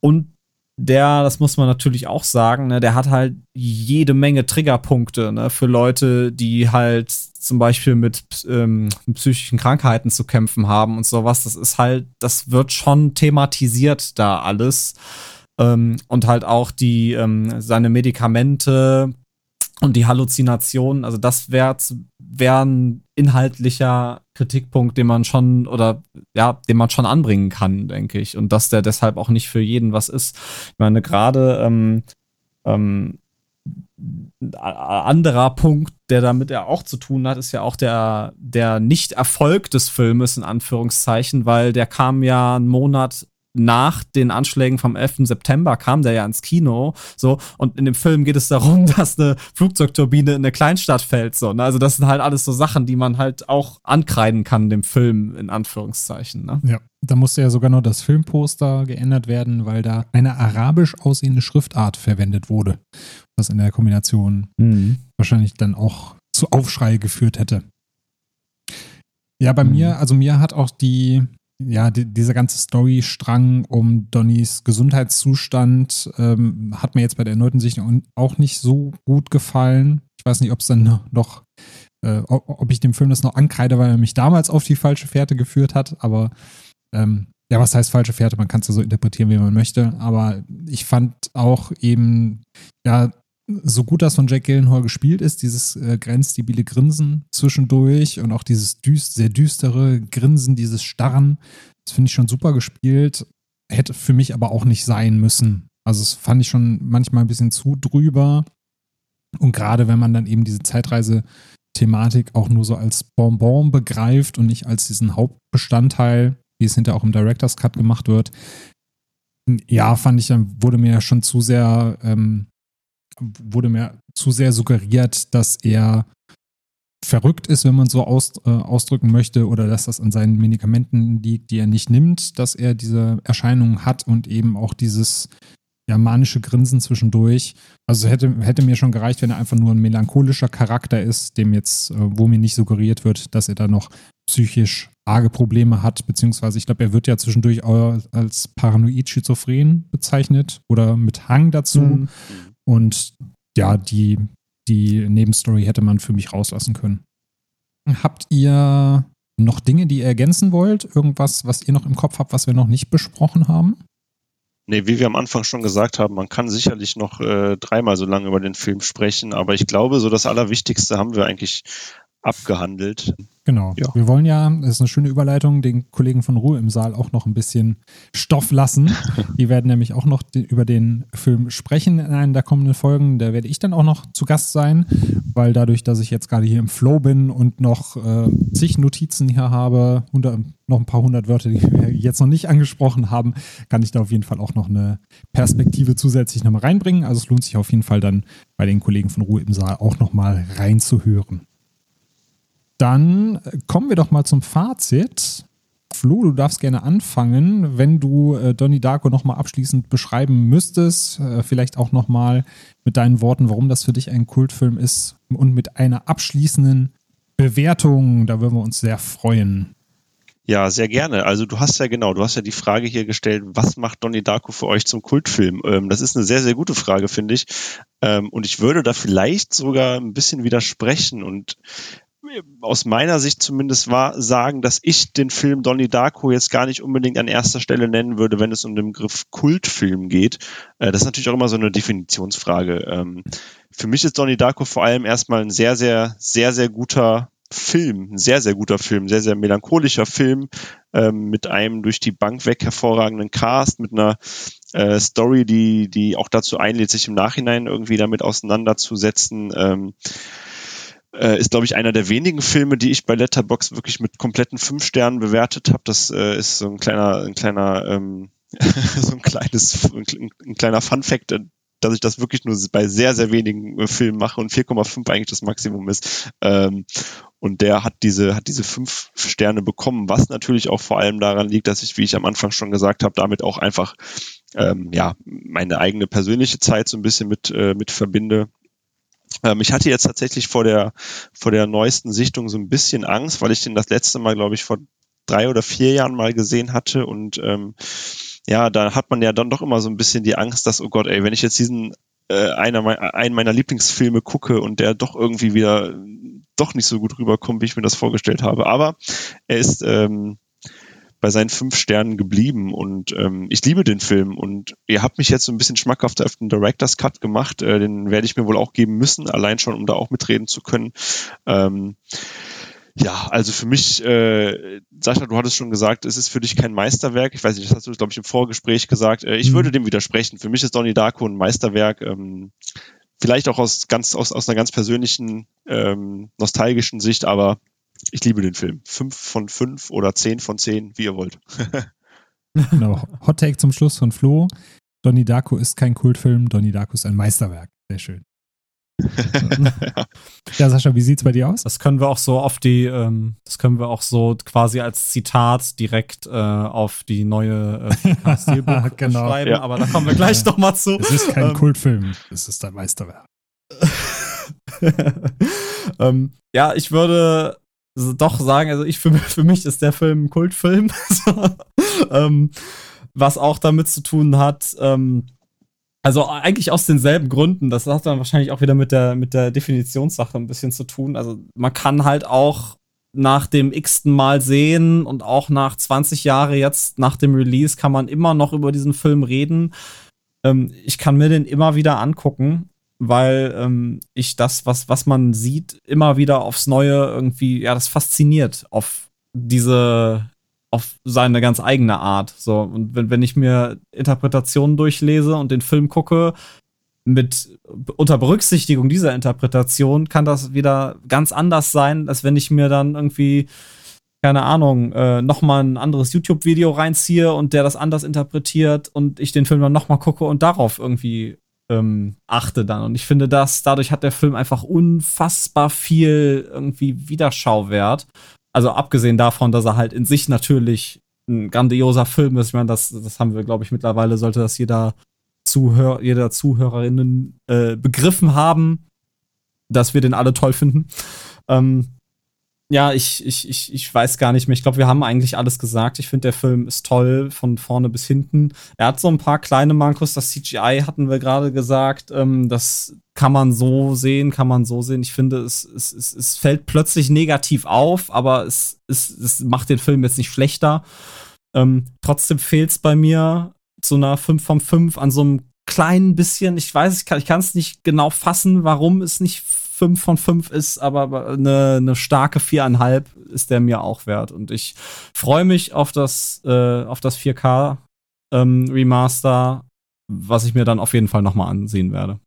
Und der, das muss man natürlich auch sagen, ne, der hat halt jede Menge Triggerpunkte ne, für Leute, die halt zum Beispiel mit, ähm, psychischen Krankheiten zu kämpfen haben und sowas. Das ist halt, das wird schon thematisiert da alles. Ähm, und halt auch die, ähm, seine Medikamente, und die Halluzinationen, also das wäre wär ein inhaltlicher Kritikpunkt, den man schon oder ja, den man schon anbringen kann, denke ich. Und dass der deshalb auch nicht für jeden was ist. Ich meine, gerade ähm, ähm, anderer Punkt, der damit ja auch zu tun hat, ist ja auch der, der Nicht-Erfolg des Filmes, in Anführungszeichen, weil der kam ja einen Monat nach den Anschlägen vom 11. September kam der ja ins Kino, so, und in dem Film geht es darum, dass eine Flugzeugturbine in eine Kleinstadt fällt, so, ne? Also das sind halt alles so Sachen, die man halt auch ankreiden kann, dem Film, in Anführungszeichen, ne? Ja, da musste ja sogar noch das Filmposter geändert werden, weil da eine arabisch aussehende Schriftart verwendet wurde, was in der Kombination mhm. wahrscheinlich dann auch zu Aufschrei geführt hätte. Ja, bei mhm. mir, also mir hat auch die, ja, die, dieser ganze Storystrang um Donnys Gesundheitszustand ähm, hat mir jetzt bei der erneuten Sichtung auch nicht so gut gefallen. Ich weiß nicht, ob es dann noch, äh, ob ich dem Film das noch ankreide, weil er mich damals auf die falsche Fährte geführt hat, aber ähm, ja, was heißt falsche Fährte? Man kann es ja so interpretieren, wie man möchte, aber ich fand auch eben, ja, so gut das von Jack Gillenhall gespielt ist, dieses äh, grenzstabile Grinsen zwischendurch und auch dieses düst, sehr düstere Grinsen, dieses Starren, das finde ich schon super gespielt. Hätte für mich aber auch nicht sein müssen. Also, das fand ich schon manchmal ein bisschen zu drüber. Und gerade wenn man dann eben diese Zeitreise-Thematik auch nur so als Bonbon begreift und nicht als diesen Hauptbestandteil, wie es hinterher auch im Director's Cut gemacht wird, ja, fand ich, wurde mir schon zu sehr ähm, wurde mir zu sehr suggeriert, dass er verrückt ist, wenn man so aus, äh, ausdrücken möchte, oder dass das an seinen Medikamenten liegt, die er nicht nimmt, dass er diese Erscheinungen hat und eben auch dieses ja, manische Grinsen zwischendurch. Also hätte, hätte mir schon gereicht, wenn er einfach nur ein melancholischer Charakter ist, dem jetzt, äh, wo mir nicht suggeriert wird, dass er da noch psychisch arge Probleme hat, beziehungsweise ich glaube, er wird ja zwischendurch auch als paranoid schizophren bezeichnet oder mit Hang dazu. Mhm. Und ja, die, die Nebenstory hätte man für mich rauslassen können. Habt ihr noch Dinge, die ihr ergänzen wollt? Irgendwas, was ihr noch im Kopf habt, was wir noch nicht besprochen haben? Nee, wie wir am Anfang schon gesagt haben, man kann sicherlich noch äh, dreimal so lange über den Film sprechen, aber ich glaube, so das Allerwichtigste haben wir eigentlich abgehandelt. Genau. Ja. Wir wollen ja, das ist eine schöne Überleitung, den Kollegen von Ruhe im Saal auch noch ein bisschen Stoff lassen. Die werden nämlich auch noch über den Film sprechen in einer der kommenden Folgen. Da werde ich dann auch noch zu Gast sein, weil dadurch, dass ich jetzt gerade hier im Flow bin und noch äh, zig Notizen hier habe, unter, noch ein paar hundert Wörter, die wir jetzt noch nicht angesprochen haben, kann ich da auf jeden Fall auch noch eine Perspektive zusätzlich nochmal reinbringen. Also es lohnt sich auf jeden Fall dann bei den Kollegen von Ruhe im Saal auch nochmal reinzuhören. Dann kommen wir doch mal zum Fazit. Flo, du darfst gerne anfangen, wenn du äh, Donnie Darko nochmal abschließend beschreiben müsstest, äh, vielleicht auch nochmal mit deinen Worten, warum das für dich ein Kultfilm ist und mit einer abschließenden Bewertung, da würden wir uns sehr freuen. Ja, sehr gerne. Also du hast ja genau, du hast ja die Frage hier gestellt, was macht Donnie Darko für euch zum Kultfilm? Ähm, das ist eine sehr, sehr gute Frage, finde ich. Ähm, und ich würde da vielleicht sogar ein bisschen widersprechen und aus meiner Sicht zumindest war, sagen, dass ich den Film Donnie Darko jetzt gar nicht unbedingt an erster Stelle nennen würde, wenn es um den Begriff Kultfilm geht. Äh, das ist natürlich auch immer so eine Definitionsfrage. Ähm, für mich ist Donnie Darko vor allem erstmal ein sehr, sehr, sehr, sehr guter Film, ein sehr, sehr guter Film, sehr, sehr melancholischer Film ähm, mit einem durch die Bank weg hervorragenden Cast, mit einer äh, Story, die, die auch dazu einlädt, sich im Nachhinein irgendwie damit auseinanderzusetzen. Äh, ist, glaube ich, einer der wenigen Filme, die ich bei Letterbox wirklich mit kompletten fünf Sternen bewertet habe. Das äh, ist so ein kleiner, ein kleiner, ähm, so ein kleines, ein, kleiner Fun-Fact, äh, dass ich das wirklich nur bei sehr, sehr wenigen äh, Filmen mache und 4,5 eigentlich das Maximum ist. Ähm, und der hat diese, hat diese fünf Sterne bekommen, was natürlich auch vor allem daran liegt, dass ich, wie ich am Anfang schon gesagt habe, damit auch einfach ähm, ja meine eigene persönliche Zeit so ein bisschen mit, äh, mit verbinde ähm, ich hatte jetzt tatsächlich vor der, vor der neuesten Sichtung so ein bisschen Angst, weil ich den das letzte Mal, glaube ich, vor drei oder vier Jahren mal gesehen hatte und ähm, ja, da hat man ja dann doch immer so ein bisschen die Angst, dass, oh Gott, ey, wenn ich jetzt diesen äh, einer, einen meiner Lieblingsfilme gucke und der doch irgendwie wieder doch nicht so gut rüberkommt, wie ich mir das vorgestellt habe. Aber er ist ähm, bei seinen fünf Sternen geblieben und ähm, ich liebe den Film und ihr habt mich jetzt so ein bisschen schmackhaft auf den Director's Cut gemacht, äh, den werde ich mir wohl auch geben müssen, allein schon, um da auch mitreden zu können. Ähm, ja, also für mich, äh, Sascha, du hattest schon gesagt, es ist für dich kein Meisterwerk. Ich weiß nicht, das hast du, glaube ich, im Vorgespräch gesagt. Äh, ich mhm. würde dem widersprechen. Für mich ist Donnie Darko ein Meisterwerk. Ähm, vielleicht auch aus ganz aus, aus einer ganz persönlichen ähm, nostalgischen Sicht, aber ich liebe den Film. Fünf von fünf oder zehn von zehn, wie ihr wollt. genau. Hot Take zum Schluss von Flo. Donnie Darko ist kein Kultfilm, Donnie Darko ist ein Meisterwerk. Sehr schön. ja, Sascha, wie sieht's bei dir aus? Das können wir auch so auf die, ähm, das können wir auch so quasi als Zitat direkt äh, auf die neue äh, Stilbook genau. schreiben, ja. aber da kommen wir gleich noch mal zu. Es ist kein ähm, Kultfilm, es ist ein Meisterwerk. ähm, ja, ich würde doch sagen, also ich für, für mich ist der Film ein Kultfilm. ähm, was auch damit zu tun hat, ähm, also eigentlich aus denselben Gründen. Das hat dann wahrscheinlich auch wieder mit der, mit der Definitionssache ein bisschen zu tun. Also man kann halt auch nach dem x-ten Mal sehen und auch nach 20 Jahre jetzt nach dem Release kann man immer noch über diesen Film reden. Ähm, ich kann mir den immer wieder angucken weil ähm, ich das, was, was man sieht, immer wieder aufs Neue irgendwie, ja, das fasziniert auf diese, auf seine ganz eigene Art. So, und wenn, wenn ich mir Interpretationen durchlese und den Film gucke, mit unter Berücksichtigung dieser Interpretation kann das wieder ganz anders sein, als wenn ich mir dann irgendwie keine Ahnung, äh, nochmal ein anderes YouTube-Video reinziehe und der das anders interpretiert und ich den Film dann nochmal gucke und darauf irgendwie ähm, achte dann. Und ich finde, dass dadurch hat der Film einfach unfassbar viel irgendwie Wiederschauwert. Also abgesehen davon, dass er halt in sich natürlich ein grandioser Film ist. Ich meine, das, das haben wir, glaube ich, mittlerweile sollte das jeder Zuhör, jeder Zuhörerinnen äh, begriffen haben, dass wir den alle toll finden. Ähm, ja, ich, ich, ich, ich weiß gar nicht mehr. Ich glaube, wir haben eigentlich alles gesagt. Ich finde, der Film ist toll von vorne bis hinten. Er hat so ein paar kleine Mankos. Das CGI hatten wir gerade gesagt. Ähm, das kann man so sehen, kann man so sehen. Ich finde, es, es, es, es fällt plötzlich negativ auf, aber es, es, es macht den Film jetzt nicht schlechter. Ähm, trotzdem fehlt es bei mir zu einer 5 von 5 an so einem kleinen bisschen. Ich weiß, ich kann es nicht genau fassen, warum es nicht 5 von 5 ist, aber eine, eine starke 4,5 ist der mir auch wert. Und ich freue mich auf das, äh, auf das 4K ähm, Remaster, was ich mir dann auf jeden Fall nochmal ansehen werde.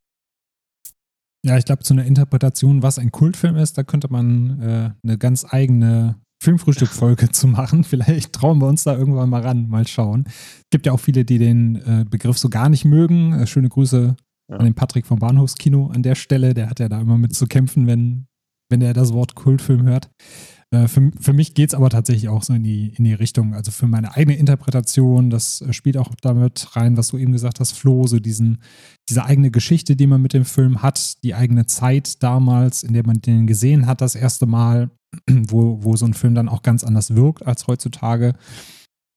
Ja, ich glaube, zu einer Interpretation, was ein Kultfilm ist, da könnte man äh, eine ganz eigene Filmfrühstück-Folge zu machen. Vielleicht trauen wir uns da irgendwann mal ran, mal schauen. Es gibt ja auch viele, die den äh, Begriff so gar nicht mögen. Äh, schöne Grüße ja. an den Patrick vom Bahnhofskino an der Stelle. Der hat ja da immer mit zu kämpfen, wenn, wenn er das Wort Kultfilm hört. Äh, für, für mich geht es aber tatsächlich auch so in die, in die Richtung, also für meine eigene Interpretation, das äh, spielt auch damit rein, was du eben gesagt hast, Flo, so diesen, diese eigene Geschichte, die man mit dem Film hat, die eigene Zeit damals, in der man den gesehen hat, das erste Mal, wo, wo so ein Film dann auch ganz anders wirkt als heutzutage.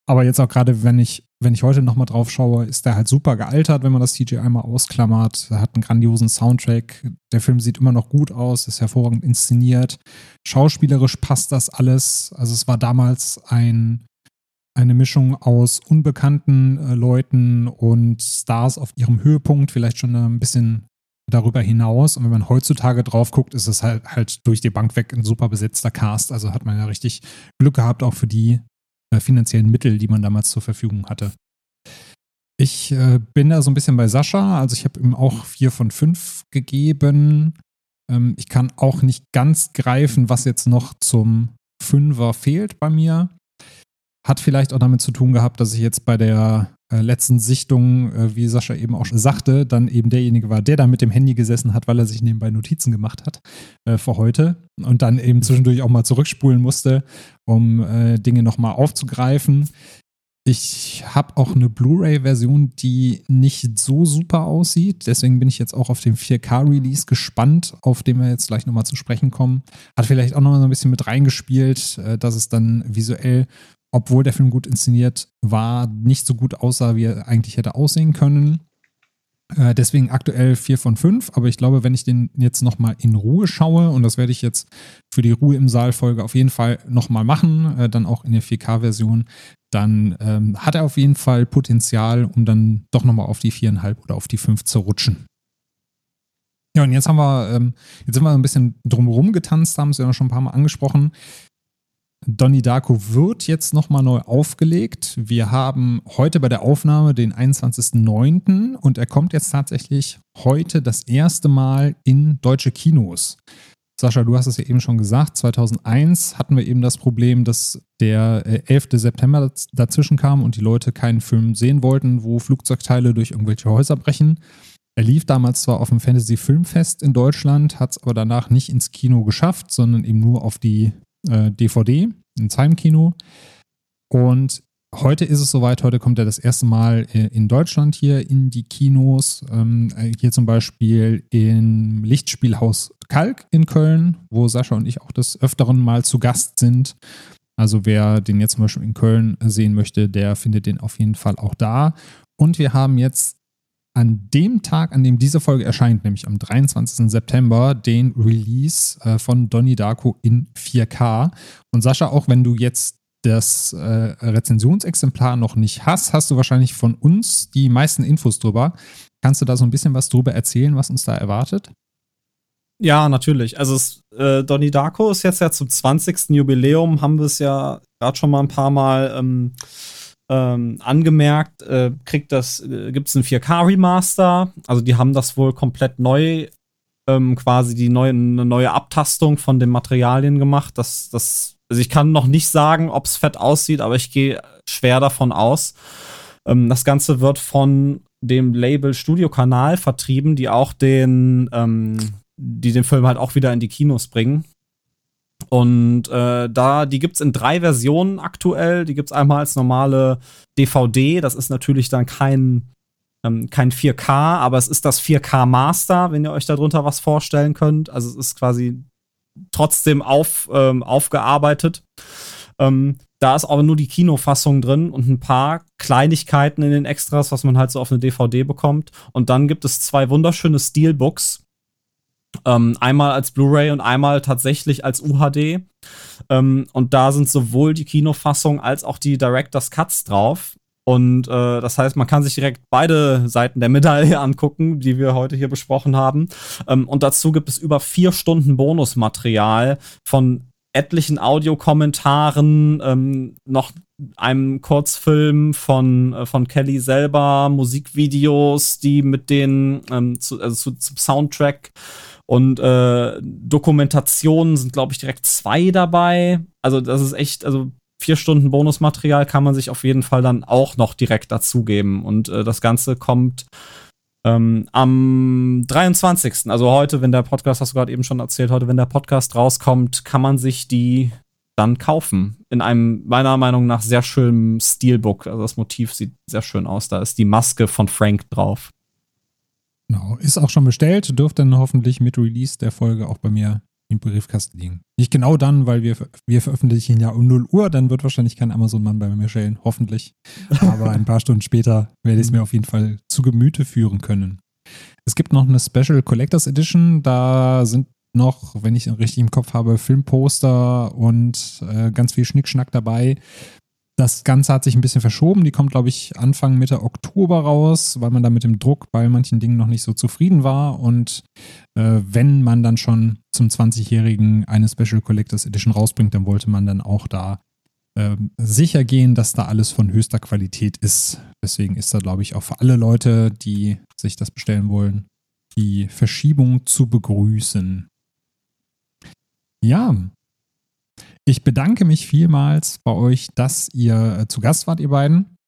Aber jetzt auch gerade, wenn ich, wenn ich heute nochmal drauf schaue, ist der halt super gealtert, wenn man das CGI mal ausklammert. Er hat einen grandiosen Soundtrack. Der Film sieht immer noch gut aus, ist hervorragend inszeniert. Schauspielerisch passt das alles. Also es war damals ein, eine Mischung aus unbekannten äh, Leuten und Stars auf ihrem Höhepunkt, vielleicht schon ein bisschen darüber hinaus. Und wenn man heutzutage drauf guckt, ist es halt, halt durch die Bank weg ein super besetzter Cast. Also hat man ja richtig Glück gehabt, auch für die äh, finanziellen Mittel, die man damals zur Verfügung hatte. Ich äh, bin da so ein bisschen bei Sascha, also ich habe ihm auch vier von fünf gegeben. Ähm, ich kann auch nicht ganz greifen, was jetzt noch zum Fünfer fehlt bei mir. Hat vielleicht auch damit zu tun gehabt, dass ich jetzt bei der äh, letzten Sichtung, äh, wie Sascha eben auch schon sagte, dann eben derjenige war, der da mit dem Handy gesessen hat, weil er sich nebenbei Notizen gemacht hat äh, für heute und dann eben zwischendurch auch mal zurückspulen musste, um äh, Dinge nochmal aufzugreifen. Ich habe auch eine Blu-ray-Version, die nicht so super aussieht. Deswegen bin ich jetzt auch auf den 4K-Release gespannt, auf den wir jetzt gleich nochmal zu sprechen kommen. Hat vielleicht auch nochmal so ein bisschen mit reingespielt, äh, dass es dann visuell obwohl der Film gut inszeniert war, nicht so gut aussah, wie er eigentlich hätte aussehen können. Äh, deswegen aktuell 4 von 5, aber ich glaube, wenn ich den jetzt nochmal in Ruhe schaue, und das werde ich jetzt für die Ruhe im Saal-Folge auf jeden Fall nochmal machen, äh, dann auch in der 4K-Version, dann ähm, hat er auf jeden Fall Potenzial, um dann doch nochmal auf die 4,5 oder auf die 5 zu rutschen. Ja, und jetzt haben wir, ähm, jetzt sind wir ein bisschen drumherum getanzt, haben es ja schon ein paar Mal angesprochen. Donnie Darko wird jetzt nochmal neu aufgelegt. Wir haben heute bei der Aufnahme den 21.09. und er kommt jetzt tatsächlich heute das erste Mal in deutsche Kinos. Sascha, du hast es ja eben schon gesagt, 2001 hatten wir eben das Problem, dass der 11. Äh, September dazwischen kam und die Leute keinen Film sehen wollten, wo Flugzeugteile durch irgendwelche Häuser brechen. Er lief damals zwar auf dem Fantasy Filmfest in Deutschland, hat es aber danach nicht ins Kino geschafft, sondern eben nur auf die äh, DVD ins Heimkino. Und heute ist es soweit, heute kommt er das erste Mal äh, in Deutschland hier in die Kinos. Ähm, äh, hier zum Beispiel im Lichtspielhaus Kalk in Köln, wo Sascha und ich auch des Öfteren mal zu Gast sind. Also wer den jetzt zum Beispiel in Köln sehen möchte, der findet den auf jeden Fall auch da. Und wir haben jetzt an dem Tag, an dem diese Folge erscheint, nämlich am 23. September, den Release äh, von Donnie Darko in 4K. Und Sascha, auch wenn du jetzt das äh, Rezensionsexemplar noch nicht hast, hast du wahrscheinlich von uns die meisten Infos drüber. Kannst du da so ein bisschen was drüber erzählen, was uns da erwartet? Ja, natürlich. Also es, äh, Donnie Darko ist jetzt ja zum 20. Jubiläum, haben wir es ja gerade schon mal ein paar Mal ähm, ähm, angemerkt, äh, kriegt das, äh, gibt es ein 4K-Remaster. Also die haben das wohl komplett neu, ähm, quasi die neue, eine neue Abtastung von den Materialien gemacht. Das, das, also ich kann noch nicht sagen, ob es fett aussieht, aber ich gehe schwer davon aus. Ähm, das Ganze wird von dem Label Studio Kanal vertrieben, die auch den, ähm, die den Film halt auch wieder in die Kinos bringen. Und äh, da, die gibt es in drei Versionen aktuell. Die gibt es einmal als normale DVD. Das ist natürlich dann kein, ähm, kein 4K, aber es ist das 4K Master, wenn ihr euch darunter was vorstellen könnt. Also es ist quasi trotzdem auf, ähm, aufgearbeitet. Ähm, da ist aber nur die Kinofassung drin und ein paar Kleinigkeiten in den Extras, was man halt so auf eine DVD bekommt. Und dann gibt es zwei wunderschöne Steelbooks ähm, einmal als Blu-ray und einmal tatsächlich als UHD. Ähm, und da sind sowohl die Kinofassung als auch die Director's Cuts drauf. Und äh, das heißt, man kann sich direkt beide Seiten der Medaille angucken, die wir heute hier besprochen haben. Ähm, und dazu gibt es über vier Stunden Bonusmaterial von etlichen Audiokommentaren, ähm, noch einem Kurzfilm von, äh, von Kelly selber, Musikvideos, die mit den, ähm, zu, also zu, zum Soundtrack und äh, Dokumentationen sind, glaube ich, direkt zwei dabei. Also das ist echt, also vier Stunden Bonusmaterial kann man sich auf jeden Fall dann auch noch direkt dazugeben. Und äh, das Ganze kommt ähm, am 23. Also heute, wenn der Podcast, hast du gerade eben schon erzählt, heute, wenn der Podcast rauskommt, kann man sich die dann kaufen. In einem meiner Meinung nach sehr schönen Steelbook. Also das Motiv sieht sehr schön aus. Da ist die Maske von Frank drauf. Genau, ist auch schon bestellt, dürfte dann hoffentlich mit Release der Folge auch bei mir im Briefkasten liegen. Nicht genau dann, weil wir, wir veröffentlichen ja um 0 Uhr, dann wird wahrscheinlich kein Amazon-Mann bei mir stellen, hoffentlich. Aber ein paar Stunden später werde ich es mir auf jeden Fall zu Gemüte führen können. Es gibt noch eine Special Collectors Edition, da sind noch, wenn ich richtig im Kopf habe, Filmposter und äh, ganz viel Schnickschnack dabei. Das Ganze hat sich ein bisschen verschoben. Die kommt, glaube ich, Anfang, Mitte Oktober raus, weil man da mit dem Druck bei manchen Dingen noch nicht so zufrieden war. Und äh, wenn man dann schon zum 20-Jährigen eine Special Collectors Edition rausbringt, dann wollte man dann auch da äh, sicher gehen, dass da alles von höchster Qualität ist. Deswegen ist da, glaube ich, auch für alle Leute, die sich das bestellen wollen, die Verschiebung zu begrüßen. Ja. Ich bedanke mich vielmals bei euch, dass ihr äh, zu Gast wart, ihr beiden.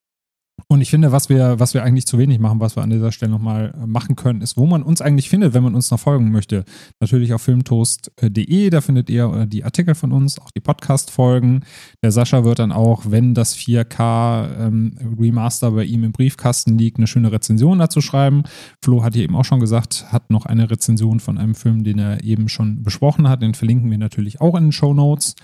Und ich finde, was wir, was wir eigentlich zu wenig machen, was wir an dieser Stelle nochmal äh, machen können, ist, wo man uns eigentlich findet, wenn man uns noch folgen möchte. Natürlich auf filmtoast.de, da findet ihr äh, die Artikel von uns, auch die Podcast-Folgen. Der Sascha wird dann auch, wenn das 4K ähm, Remaster bei ihm im Briefkasten liegt, eine schöne Rezension dazu schreiben. Flo hat hier eben auch schon gesagt, hat noch eine Rezension von einem Film, den er eben schon besprochen hat. Den verlinken wir natürlich auch in den Show Notes.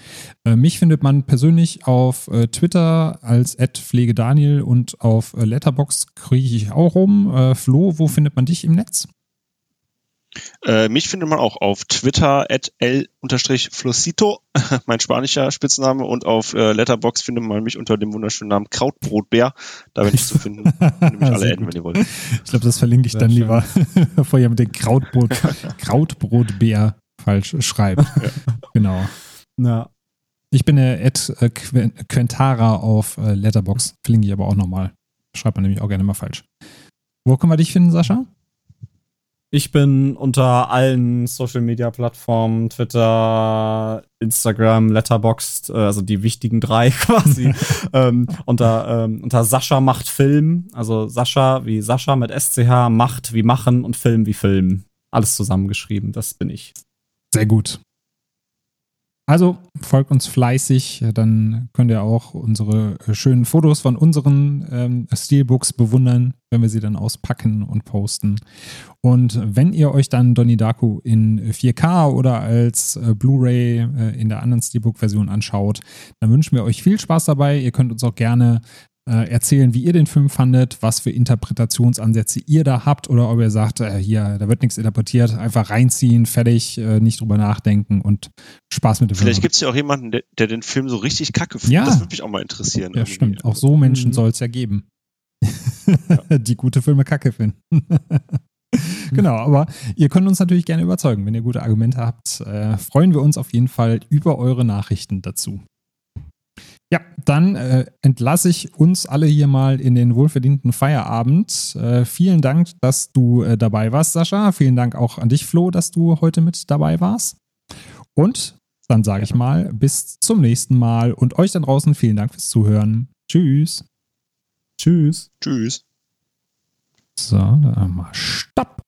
Äh, mich findet man persönlich auf äh, Twitter als @pflegedaniel und auf äh, Letterbox kriege ich auch rum. Äh, Flo, wo findet man dich im Netz? Äh, mich findet man auch auf Twitter at l-flosito, mein spanischer Spitzname, und auf äh, Letterbox findet man mich unter dem wunderschönen Namen Krautbrotbär. Da bin ich zu finden. Nehme ich alle Enden, wenn ihr wollt. Ich glaube, das verlinke ich Sehr dann schön. lieber, bevor ihr mit dem Krautbrot, Krautbrotbär falsch schreibt. Ja. Genau. Ja. Ich bin der Ed äh, Quentara auf äh, Letterbox. Verlinke ich aber auch nochmal. Schreibt man nämlich auch gerne mal falsch. Wo können wir dich finden, Sascha? Ich bin unter allen Social Media Plattformen, Twitter, Instagram, Letterboxd, äh, also die wichtigen drei quasi, ähm, unter, ähm, unter Sascha macht Film, also Sascha wie Sascha mit SCH, macht wie machen und Film wie Film. Alles zusammengeschrieben, das bin ich. Sehr gut. Also folgt uns fleißig, dann könnt ihr auch unsere äh, schönen Fotos von unseren ähm, Steelbooks bewundern, wenn wir sie dann auspacken und posten. Und wenn ihr euch dann Donnie Darko in 4K oder als äh, Blu-ray äh, in der anderen Steelbook-Version anschaut, dann wünschen wir euch viel Spaß dabei. Ihr könnt uns auch gerne äh, erzählen, wie ihr den Film fandet, was für Interpretationsansätze ihr da habt oder ob ihr sagt, äh, hier, da wird nichts interpretiert, einfach reinziehen, fertig, äh, nicht drüber nachdenken und Spaß mit dem Film. Vielleicht gibt es ja auch jemanden, der, der, den Film so richtig kacke findet. Ja. Das würde mich auch mal interessieren. Ja, irgendwie. stimmt. Auch so Menschen mhm. soll es ja geben. Ja. Die gute Filme kacke finden. genau, aber ihr könnt uns natürlich gerne überzeugen. Wenn ihr gute Argumente habt, äh, freuen wir uns auf jeden Fall über eure Nachrichten dazu. Ja, dann äh, entlasse ich uns alle hier mal in den wohlverdienten Feierabend. Äh, vielen Dank, dass du äh, dabei warst, Sascha. Vielen Dank auch an dich, Flo, dass du heute mit dabei warst. Und dann sage ich mal, bis zum nächsten Mal und euch da draußen vielen Dank fürs Zuhören. Tschüss. Tschüss. Tschüss. So, dann mal Stopp.